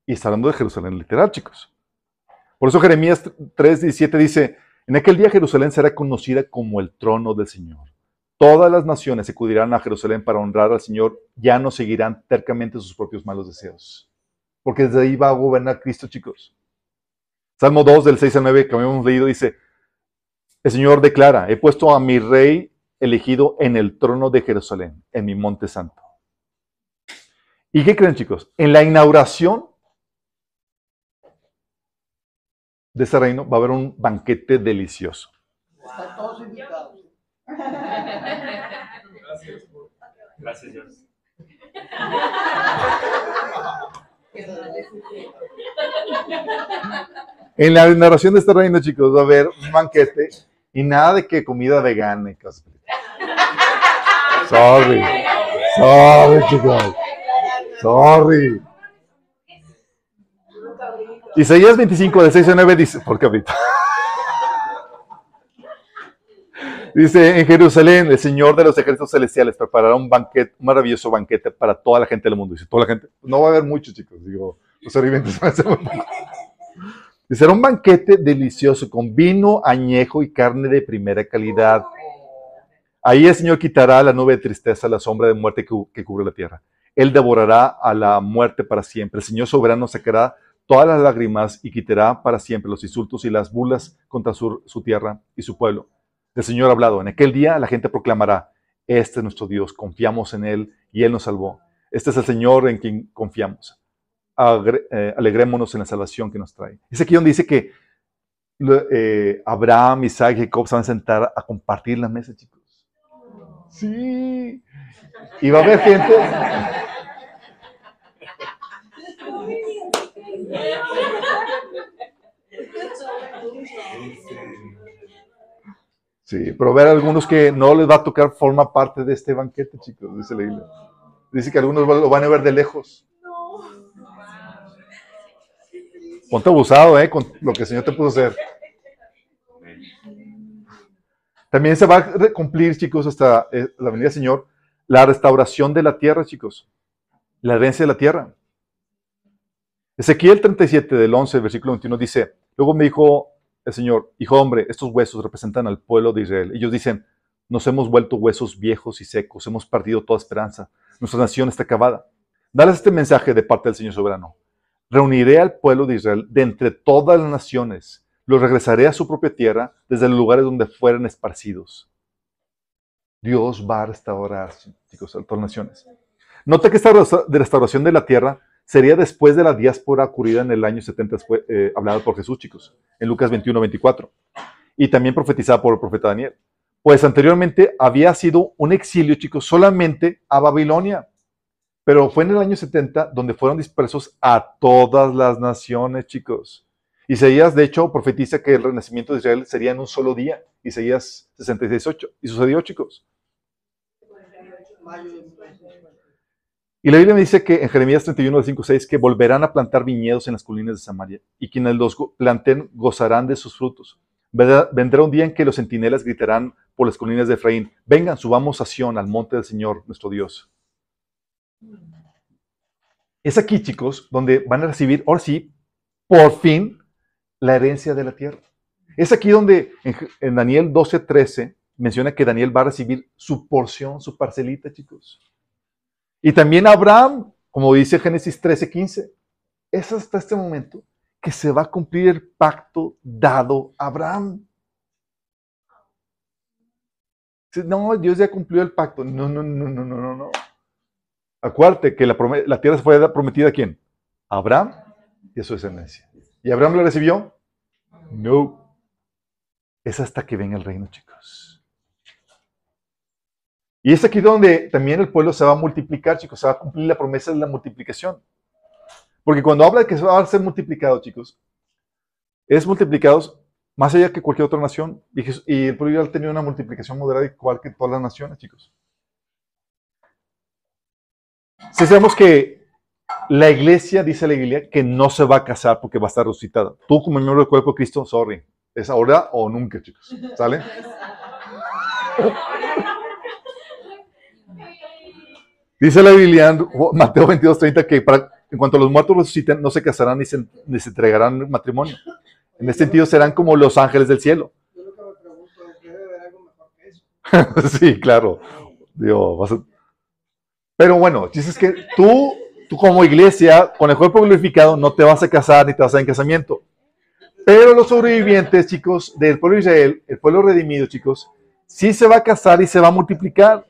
Y está hablando de Jerusalén literal, chicos. Por eso Jeremías 3:17 dice, en aquel día Jerusalén será conocida como el trono del Señor. Todas las naciones acudirán a Jerusalén para honrar al Señor, ya no seguirán tercamente sus propios malos deseos. Porque desde ahí va a gobernar Cristo, chicos. Salmo 2 del 6 al 9 que habíamos leído dice, el Señor declara, he puesto a mi rey elegido en el trono de Jerusalén, en mi monte santo. ¿Y qué creen, chicos? En la inauguración de ese reino va a haber un banquete delicioso. Están todos invitados. Gracias. Gracias, Dios. En la inauguración de este reino, chicos, va a haber un banquete y nada de que comida vegana y cosas. Sorry. Sorry, chicos. Sorry. Isaías 25, de 6 a 9 dice, ¿por qué? Dice, en Jerusalén, el Señor de los ejércitos celestiales preparará un banquete, un maravilloso banquete para toda la gente del mundo. Dice, toda la gente, no va a haber muchos, chicos. Digo, los van a ser. Dice, será un banquete delicioso con vino añejo y carne de primera calidad. Ahí el Señor quitará la nube de tristeza, la sombra de muerte que, que cubre la tierra. Él devorará a la muerte para siempre. El Señor soberano sacará todas las lágrimas y quitará para siempre los insultos y las burlas contra su, tierra y su pueblo. El Señor ha hablado. En aquel día la gente proclamará, este es nuestro Dios, confiamos en Él y Él nos salvó. Este es el Señor en quien confiamos. Eh, alegrémonos en la salvación que nos trae. Es aquí donde dice que eh, Abraham, Isaac y Jacob se van a sentar a compartir la mesa, chicos. Sí. Y va a haber gente. Sí, pero ver a algunos que no les va a tocar forma parte de este banquete, chicos, dice la. Dice que algunos lo van a ver de lejos. Ponte abusado, ¿eh? Con lo que el Señor te puso hacer. También se va a cumplir, chicos, hasta eh, la venida del Señor, la restauración de la tierra, chicos. La herencia de la tierra. Ezequiel 37, del 11, versículo 21, dice, luego me dijo el Señor, hijo hombre, estos huesos representan al pueblo de Israel. Ellos dicen, nos hemos vuelto huesos viejos y secos, hemos perdido toda esperanza, nuestra nación está acabada. Dales este mensaje de parte del Señor soberano. Reuniré al pueblo de Israel de entre todas las naciones, los regresaré a su propia tierra desde los lugares donde fueran esparcidos. Dios va a restaurar, chicos, a todas las naciones. Nota que esta restauración de la tierra sería después de la diáspora ocurrida en el año 70, después, eh, hablada por Jesús, chicos, en Lucas 21, 24, y también profetizada por el profeta Daniel. Pues anteriormente había sido un exilio, chicos, solamente a Babilonia, pero fue en el año 70 donde fueron dispersos a todas las naciones, chicos. Isaías, de hecho, profetiza que el renacimiento de Israel sería en un solo día, Isaías 66, 8, y sucedió, chicos. Mayo de 1950. Y la Biblia me dice que en Jeremías 31, del 5, 6, que volverán a plantar viñedos en las colinas de Samaria, y quienes los planten gozarán de sus frutos. Vendrá, vendrá un día en que los centinelas gritarán por las colinas de Efraín, vengan, subamos a Sión, al monte del Señor, nuestro Dios. Es aquí, chicos, donde van a recibir, ahora sí, por fin, la herencia de la tierra. Es aquí donde en, en Daniel 12, 13 menciona que Daniel va a recibir su porción, su parcelita, chicos. Y también Abraham, como dice Génesis 13, 15, es hasta este momento que se va a cumplir el pacto dado a Abraham. No, Dios ya cumplió el pacto. No, no, no, no, no, no, no. Acuérdate que la tierra fue prometida a quién? A Abraham y a su descendencia. ¿Y Abraham la recibió? No. Es hasta que venga el reino, chicos. Y es aquí donde también el pueblo se va a multiplicar, chicos, se va a cumplir la promesa de la multiplicación. Porque cuando habla de que se va a ser multiplicado, chicos, es multiplicados más allá que cualquier otra nación. Y, el pueblo Israel tenía una multiplicación moderada igual que todas las naciones, chicos. Si sabemos que la iglesia, dice la iglesia, que no se va a casar porque va a estar resucitada. Tú como miembro del cuerpo de Cristo, sorry, es ahora o nunca, chicos. ¿Sale? [LAUGHS] Dice la Biblia, Mateo 22, 30, que en cuanto los muertos resuciten, no se casarán ni se, ni se entregarán matrimonio. En este sentido, serán como los ángeles del cielo. [LAUGHS] Sí, claro. Digo, vas a- Pero bueno, dices que tú, tú como iglesia, con el cuerpo glorificado, no te vas a casar ni te vas a dar en casamiento. Pero los sobrevivientes, chicos, del pueblo de Israel, el pueblo redimido, chicos, sí se va a casar y se va a multiplicar.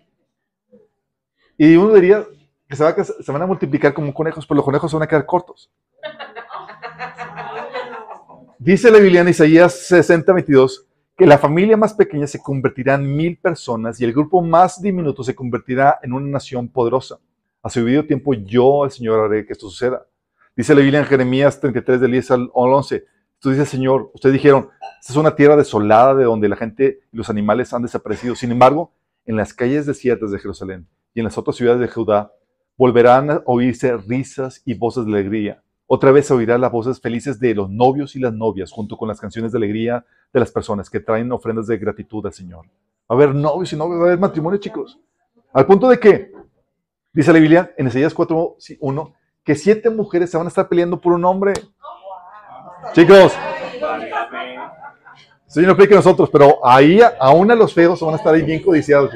Y uno diría que se, va a cas- se van a multiplicar como conejos, pero los conejos se van a quedar cortos. [LAUGHS] Dice la Biblia en Isaías 60, 22, que la familia más pequeña se convertirá en mil personas y el grupo más diminuto se convertirá en una nación poderosa. A su debido tiempo yo, el Señor, haré que esto suceda. Dice la Biblia en Jeremías 33, del 10 al 11. Esto dice el Señor, ustedes dijeron, esta es una tierra desolada de donde la gente y los animales han desaparecido. Sin embargo, en las calles desiertas de Jerusalén y en las otras ciudades de Judá volverán a oírse risas y voces de alegría. Otra vez se oirán las voces felices de los novios y las novias, junto con las canciones de alegría de las personas que traen ofrendas de gratitud al Señor. A haber novios y novios, va a haber matrimonio, chicos. Al punto de que, dice la Biblia en Isaías 4, 1, que siete mujeres se van a estar peleando por un hombre. Chicos. Sí, no que nosotros, pero ahí aún a los feos van a estar ahí bien codiciados.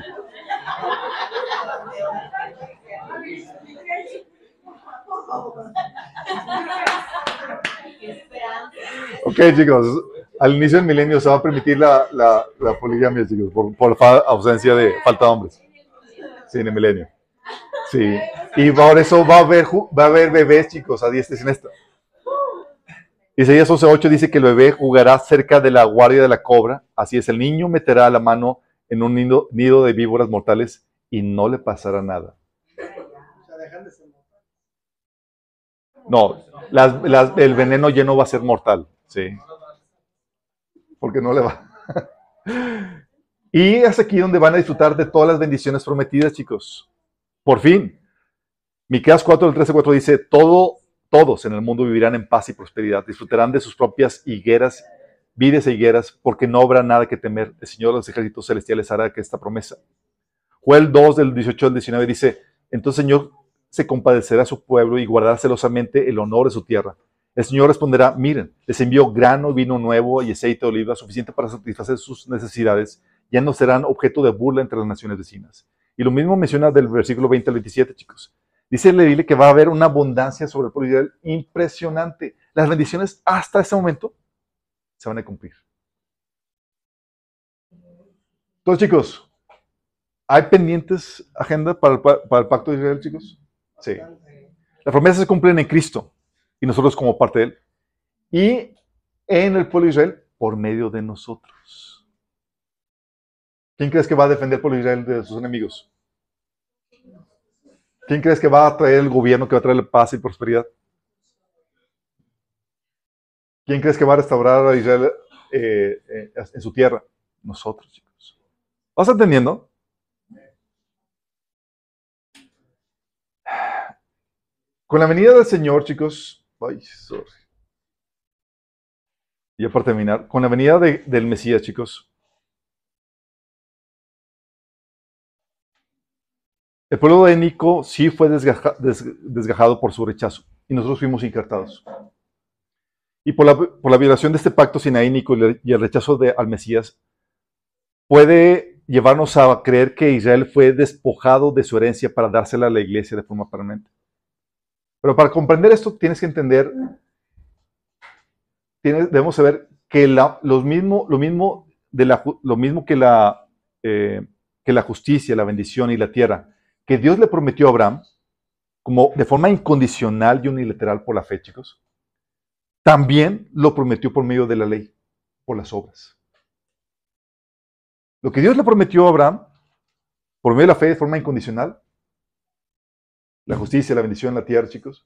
Ok, chicos, al inicio del milenio se va a permitir la, poligamia, chicos, por, por ausencia de falta de hombres. Sí, en el milenio. Sí. Y por eso va a haber, va a haber bebés, chicos, a diestra y siniestra. Isaías 11.8 dice que el bebé jugará cerca de la guardia de la cobra. Así es, el niño meterá la mano en un nido, nido de víboras mortales y no le pasará nada. No, las- las- el veneno lleno va a ser mortal. Sí. Porque no le va. y es aquí donde van a disfrutar de todas las bendiciones prometidas, chicos. Por fin. Miqueas 4, del 13 4 dice, Todo, todos en el mundo vivirán en paz y prosperidad, disfrutarán de sus propias higueras, vides e higueras, porque no habrá nada que temer. El Señor de los ejércitos celestiales hará que esta promesa. Joel 2, del 18 al 19 dice, Entonces el Señor se compadecerá a su pueblo y guardará celosamente el honor de su tierra. El Señor responderá, miren, les envío grano, vino nuevo y aceite de oliva suficiente para satisfacer sus necesidades. Ya no serán objeto de burla entre las naciones vecinas. Y lo mismo menciona del versículo 20 al 27, chicos. Dice le dile que va a haber una abundancia sobre el Israel impresionante. Las bendiciones hasta ese momento se van a cumplir. Entonces, chicos, ¿hay pendientes agenda para el, pa- para el pacto de Israel, chicos? Sí. Las promesas se cumplen en Cristo nosotros como parte de Él. Y en el pueblo de Israel por medio de nosotros. ¿Quién crees que va a defender al pueblo de Israel de sus enemigos? ¿Quién crees que va a traer el gobierno que va a traer paz y prosperidad? ¿Quién crees que va a restaurar a Israel eh, eh, en su tierra? Nosotros, chicos. ¿Vas entendiendo? Con la venida del Señor, chicos, ay, sorry. Y ya para terminar, con la venida de- del Mesías, chicos, el pueblo de Nico sí fue desgaja- des- desgajado por su rechazo y nosotros fuimos injertados. Y por la, violación de este pacto sinaínico y el- y el rechazo de, al Mesías, puede llevarnos a creer que Israel fue despojado de su herencia para dársela a la iglesia de forma permanente. Pero para comprender esto tienes que entender, debemos saber que la- mismo, lo, mismo de la, lo mismo que la, eh, que la justicia, la bendición y la tierra, que Dios le prometió a Abraham, como de forma incondicional y unilateral por la fe, chicos, también lo prometió por medio de la ley, por las obras. Lo que Dios le prometió a Abraham, por medio de la fe de forma incondicional, la justicia, la bendición, la tierra, chicos,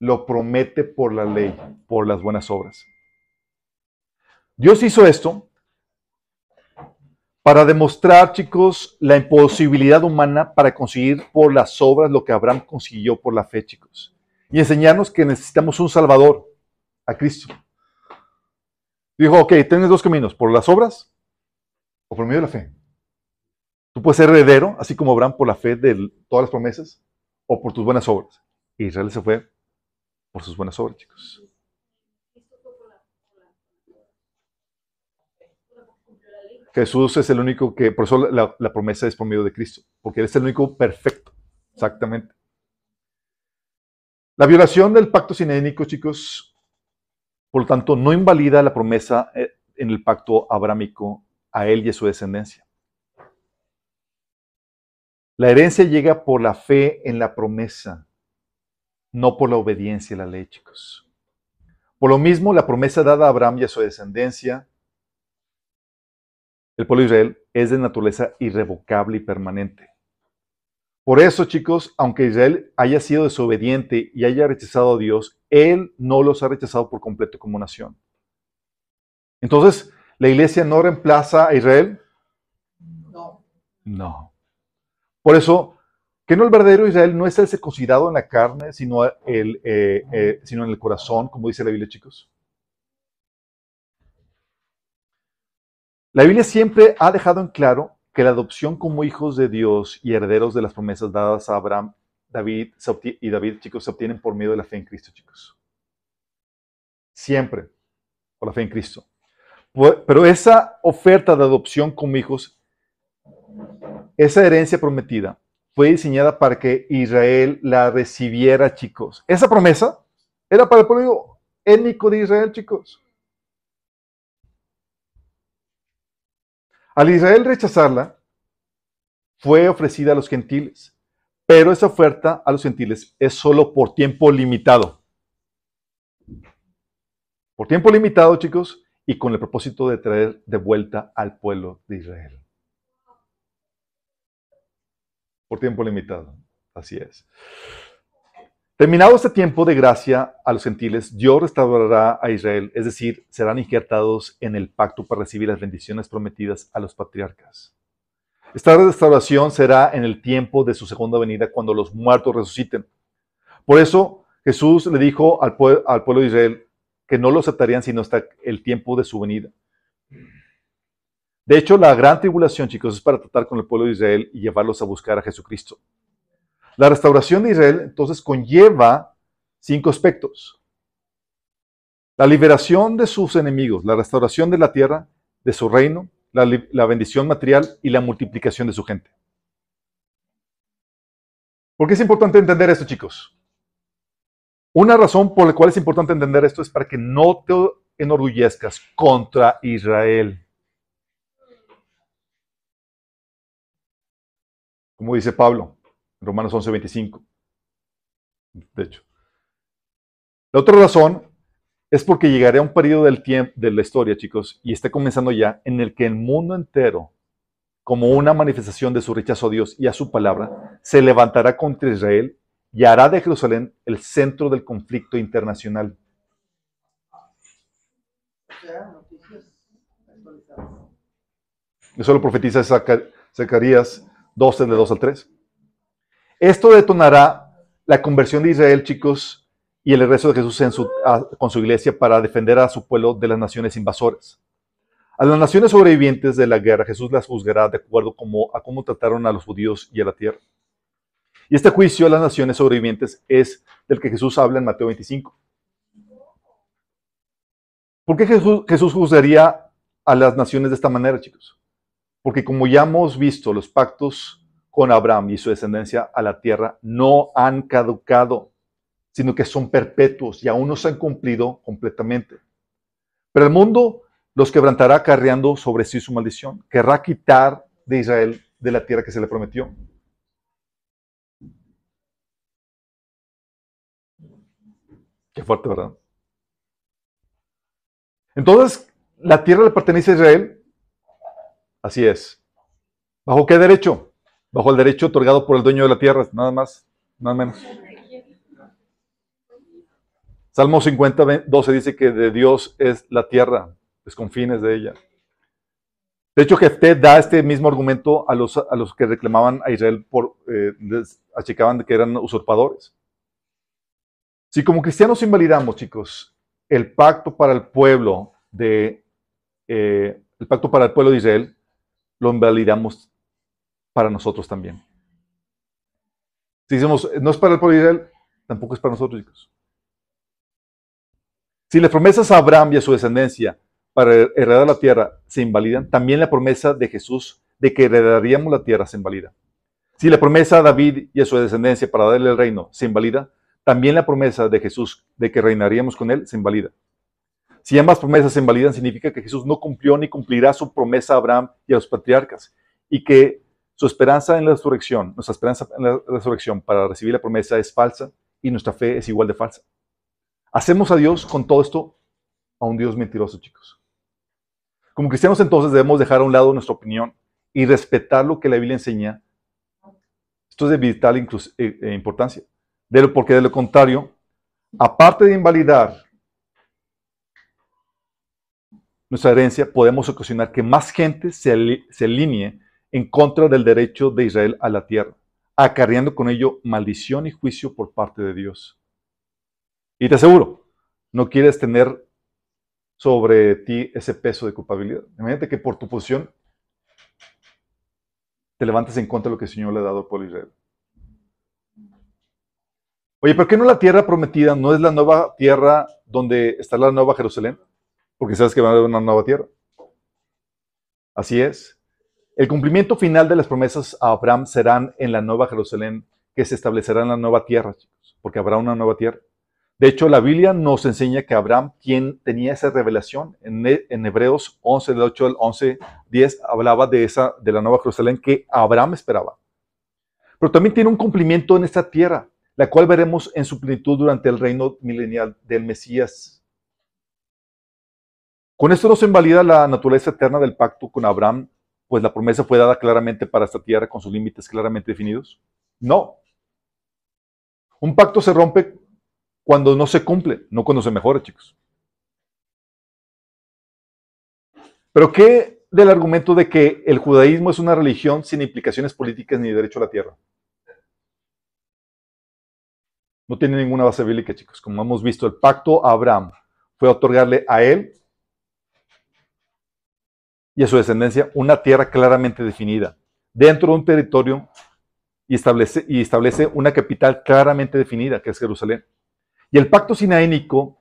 lo promete por la ley, por las buenas obras. Dios hizo esto para demostrar, chicos, la imposibilidad humana para conseguir por las obras lo que Abraham consiguió por la fe, chicos. Y enseñarnos que necesitamos un Salvador, a Cristo. Dijo, ok, tienes dos caminos, por las obras o por medio de la fe. Tú puedes ser heredero, así como Abraham, por la fe de todas las promesas, o por tus buenas obras. Israel se fue por sus buenas obras, chicos. Jesús es el único que, por eso la, la promesa es por medio de Cristo, porque Él es el único perfecto, exactamente. La violación del pacto sinénico, chicos, por lo tanto, no invalida la promesa eh, en el pacto abrámico a Él y a su descendencia. La herencia llega por la fe en la promesa, no por la obediencia a la ley, chicos. Por lo mismo, la promesa dada a Abraham y a su descendencia, el pueblo de Israel, es de naturaleza irrevocable y permanente. Por eso, chicos, aunque Israel haya sido desobediente y haya rechazado a Dios, Él no los ha rechazado por completo como nación. Entonces, ¿la iglesia no reemplaza a Israel? No. No. Por eso, que no el verdadero Israel no es el circuncidado en la carne, sino, el, eh, eh, sino en el corazón, como dice la Biblia, chicos. La Biblia siempre ha dejado en claro que la adopción como hijos de Dios y herederos de las promesas dadas a Abraham, David y David, chicos, se obtienen por medio de la fe en Cristo, chicos. Siempre por la fe en Cristo. Pero esa oferta de adopción como hijos, esa herencia prometida, fue diseñada para que Israel la recibiera, chicos. Esa promesa era para el pueblo étnico de Israel, chicos. Al Israel rechazarla, fue ofrecida a los gentiles. Pero esa oferta a los gentiles es solo por tiempo limitado. Por tiempo limitado, chicos, y con el propósito de traer de vuelta al pueblo de Israel. Por tiempo limitado. Así es. Terminado este tiempo de gracia a los gentiles, Dios restaurará a Israel, es decir, serán injertados en el pacto para recibir las bendiciones prometidas a los patriarcas. Esta restauración será en el tiempo de su segunda venida, cuando los muertos resuciten. Por eso Jesús le dijo al, pueblo de Israel, que no lo aceptarían sino hasta el tiempo de su venida. De hecho, la gran tribulación, chicos, es para tratar con el pueblo de Israel y llevarlos a buscar a Jesucristo. La restauración de Israel, entonces, conlleva cinco aspectos. La liberación de sus enemigos, la restauración de la tierra, de su reino, la, bendición material y la multiplicación de su gente. ¿Por qué es importante entender esto, chicos? Una razón por la cual es importante entender esto es para que no te enorgullezcas contra Israel. Como dice Pablo en Romanos 11:25. De hecho. La otra razón es porque llegará un periodo del tiempo de la historia, chicos, y está comenzando ya, en el que el mundo entero, como una manifestación de su rechazo a Dios y a su palabra, se levantará contra Israel y hará de Jerusalén el centro del conflicto internacional. Eso lo profetiza Zacarías 12, de 2 al 3. Esto detonará la conversión de Israel, chicos, y el regreso de Jesús con su iglesia para defender a su pueblo de las naciones invasoras. A las naciones sobrevivientes de la guerra, Jesús las juzgará de acuerdo a cómo trataron a los judíos y a la tierra. Y este juicio a las naciones sobrevivientes es del que Jesús habla en Mateo 25. ¿Por qué Jesús, juzgaría a las naciones de esta manera, chicos? Porque como ya hemos visto, los pactos con Abraham y su descendencia a la tierra no han caducado, sino que son perpetuos y aún no se han cumplido completamente. Pero el mundo los quebrantará carreando sobre sí su maldición. Querrá quitar de Israel de la tierra que se le prometió. Qué fuerte, ¿verdad? Entonces, ¿la tierra le pertenece a Israel? Así es. ¿Bajo qué derecho? Bajo el derecho otorgado por el dueño de la tierra, nada más, nada menos. Salmo 50, 12 dice que de Dios es la tierra, los confines de ella. De hecho, Jefté da este mismo argumento a los, a los que reclamaban a Israel por, eh, achicaban que eran usurpadores. Si como cristianos invalidamos, chicos, el pacto para el pueblo de eh, el pacto para el pueblo de Israel, lo invalidamos para nosotros también. Si decimos, no es para el pueblo de Israel, tampoco es para nosotros. Si las promesas a Abraham y a su descendencia para heredar la tierra se invalidan, también la promesa de Jesús de que heredaríamos la tierra se invalida. Si la promesa a David y a su descendencia para darle el reino se invalida, también la promesa de Jesús de que reinaríamos con Él se invalida. Si ambas promesas se invalidan, significa que Jesús no cumplió ni cumplirá su promesa a Abraham y a los patriarcas, y que Su esperanza en la resurrección, nuestra esperanza en la resurrección para recibir la promesa es falsa y nuestra fe es igual de falsa. Hacemos a Dios con todo esto a un Dios mentiroso, chicos. Como cristianos entonces debemos dejar a un lado nuestra opinión y respetar lo que la Biblia enseña. Esto es de vital eh, eh, importancia. porque de lo contrario, aparte de invalidar nuestra herencia, podemos ocasionar que más gente se, se alinee en contra del derecho de Israel a la tierra, acarreando con ello maldición y juicio por parte de Dios. Y te aseguro, no quieres tener sobre ti ese peso de culpabilidad. Imagínate que por tu posición te levantes en contra de lo que el Señor le ha dado al pueblo Israel. Oye, ¿por qué no la tierra prometida no es la nueva tierra donde está la nueva Jerusalén? Porque sabes que va a haber una nueva tierra. Así es. El cumplimiento final de las promesas a Abraham serán en la nueva Jerusalén que se establecerá en la nueva tierra, chicos, porque habrá una nueva tierra. De hecho, la Biblia nos enseña que Abraham, quien tenía esa revelación, en, Hebreos 11, del 8 al 11, 10, hablaba de, esa, de la nueva Jerusalén que Abraham esperaba. Pero también tiene un cumplimiento en esta tierra, la cual veremos en su plenitud durante el reino milenial del Mesías. Con esto no se invalida la naturaleza eterna del pacto con Abraham, pues la promesa fue dada claramente para esta tierra con sus límites claramente definidos. No. Un pacto se rompe cuando no se cumple, no cuando se mejora, chicos. Pero ¿qué del argumento de que el judaísmo es una religión sin implicaciones políticas ni derecho a la tierra? No tiene ninguna base bíblica, chicos. Como hemos visto, el pacto Abraham fue otorgarle a él y a su descendencia una tierra claramente definida, dentro de un territorio y establece, y establece una capital claramente definida, que es Jerusalén. Y el pacto sinaénico,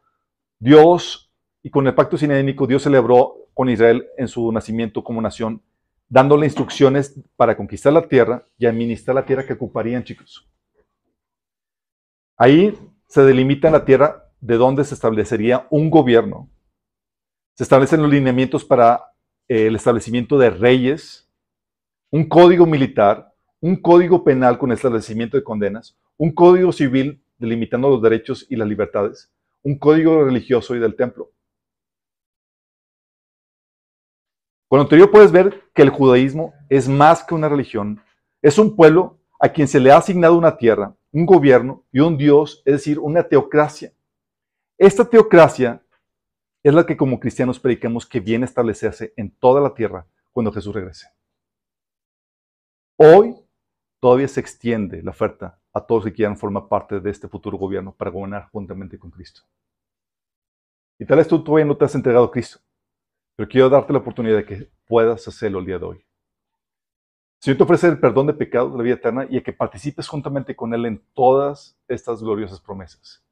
Dios, y con el pacto sinaénico, Dios celebró con Israel en su nacimiento como nación, dándole instrucciones para conquistar la tierra y administrar la tierra que ocuparían, chicos. Ahí se delimita la tierra de donde se establecería un gobierno. Se establecen los lineamientos para el establecimiento de reyes, un código militar, un código penal con establecimiento de condenas, un código civil delimitando los derechos y las libertades, un código religioso y del templo. Con lo anterior puedes ver que el judaísmo es más que una religión, es un pueblo a quien se le ha asignado una tierra, un gobierno y un Dios, es decir, una teocracia. Esta teocracia es la que como cristianos predicamos que viene a establecerse en toda la tierra cuando Jesús regrese. Hoy todavía se extiende la oferta a todos que quieran formar parte de este futuro gobierno para gobernar juntamente con Cristo. Y tal vez tú todavía no te has entregado a Cristo, pero quiero darte la oportunidad de que puedas hacerlo el día de hoy. Si Señor te ofrece el perdón de pecados, la vida eterna, y a que participes juntamente con Él en todas estas gloriosas promesas.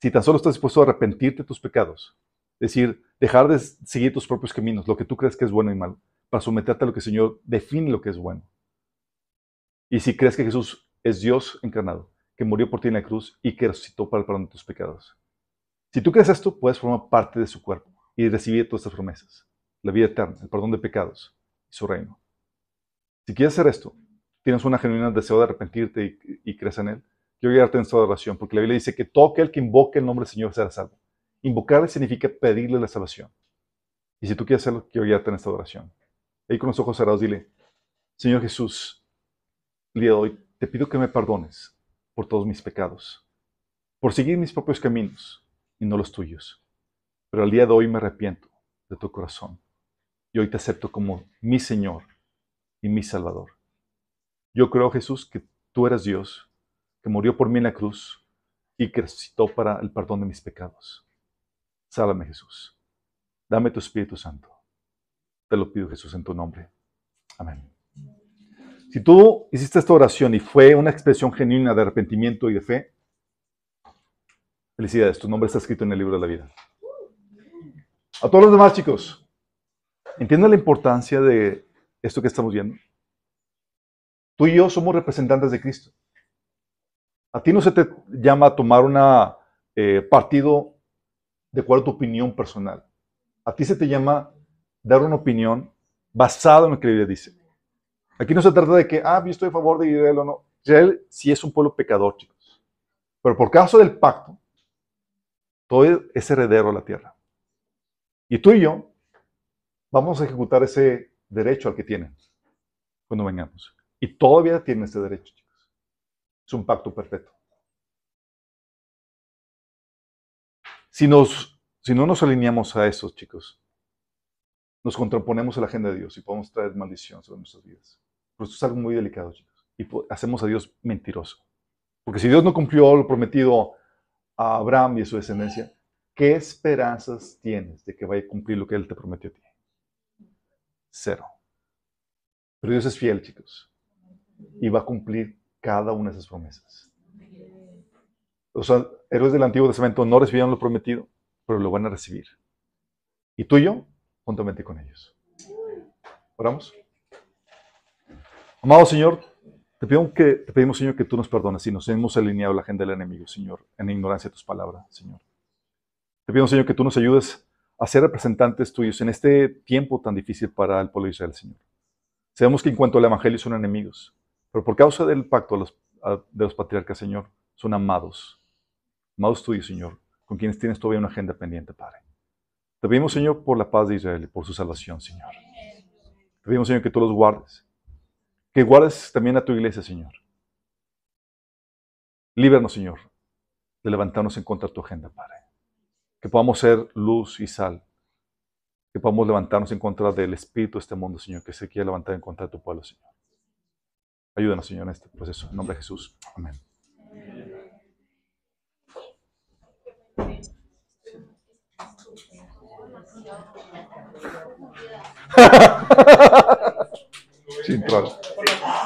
Si tan solo estás dispuesto a arrepentirte de tus pecados, decir, dejar de seguir tus propios caminos, lo que tú crees que es bueno y malo, para someterte a lo que el Señor define lo que es bueno. Y si crees que Jesús es Dios encarnado, que murió por ti en la cruz y que resucitó para el perdón de tus pecados. Si tú crees esto, puedes formar parte de su cuerpo y recibir todas estas promesas, la vida eterna, el perdón de pecados y su reino. Si quieres hacer esto, tienes una genuina deseo de arrepentirte y, crees en Él, quiero guiarte en esta oración, porque la Biblia dice que todo aquel que invoque el nombre del Señor será salvo. Invocarle significa pedirle la salvación. Y si tú quieres hacerlo, quiero guiarte en esta oración. Ahí con los ojos cerrados, dile, Señor Jesús, día de hoy te pido que me perdones por todos mis pecados, por seguir mis propios caminos y no los tuyos. Pero al día de hoy me arrepiento de tu corazón y hoy te acepto como mi Señor y mi Salvador. Yo creo, Jesús, que tú eres Dios, que murió por mí en la cruz y que resucitó para el perdón de mis pecados. Sálvame, Jesús. Dame tu Espíritu Santo. Te lo pido, Jesús, en tu nombre. Amén. Si tú hiciste esta oración y fue una expresión genuina de arrepentimiento y de fe, felicidades, tu nombre está escrito en el libro de la vida. A todos los demás chicos, ¿entienden la importancia de esto que estamos viendo? Tú y yo somos representantes de Cristo. A ti no se te llama tomar un eh, partido de acuerdo a tu opinión personal. A ti se te llama dar una opinión basada en lo que la Biblia dice. Aquí no se trata de que, ah, yo estoy a favor de Israel o no. Israel sí es un pueblo pecador, chicos. Pero por causa del pacto, todo es heredero a la tierra. Y tú y yo vamos a ejecutar ese derecho al que tienen cuando vengamos. Y todavía tienen ese derecho, chicos. Es un pacto perfecto. Si, no nos alineamos a eso, chicos, nos contraponemos a la agenda de Dios y podemos traer maldición sobre nuestras vidas. Pero esto es algo muy delicado, chicos. Y hacemos a Dios mentiroso. Porque si Dios no cumplió lo prometido a Abraham y a su descendencia, ¿qué esperanzas tienes de que vaya a cumplir lo que Él te prometió a ti? Cero. Pero Dios es fiel, chicos. Y va a cumplir cada una de esas promesas. Los héroes del Antiguo Testamento no recibieron lo prometido, pero lo van a recibir. Y tú y yo, juntamente con ellos. Oramos. Amado Señor, te, pedimos, Señor, que tú nos perdones si nos hemos alineado la agenda del enemigo, Señor, en ignorancia de tus palabras, Señor. Te pido, Señor, que tú nos ayudes a ser representantes tuyos en este tiempo tan difícil para el pueblo de Israel, Señor. Sabemos que en cuanto al Evangelio son enemigos, pero por causa del pacto de los patriarcas, Señor, son amados. Amados tuyos, Señor, con quienes tienes todavía una agenda pendiente, Padre. Te pedimos, Señor, por la paz de Israel y por su salvación, Señor. Te pedimos, Señor, que tú los guardes. Que guardes también a tu iglesia, Señor. Líbranos, Señor, de levantarnos en contra de tu agenda, Padre. Que podamos ser luz y sal. Que podamos levantarnos en contra del espíritu de este mundo, Señor, que se quiere levantar en contra de tu pueblo, Señor. Ayúdanos, Señor, en este proceso. En nombre de Jesús. Amén. [LAUGHS] Sin troll.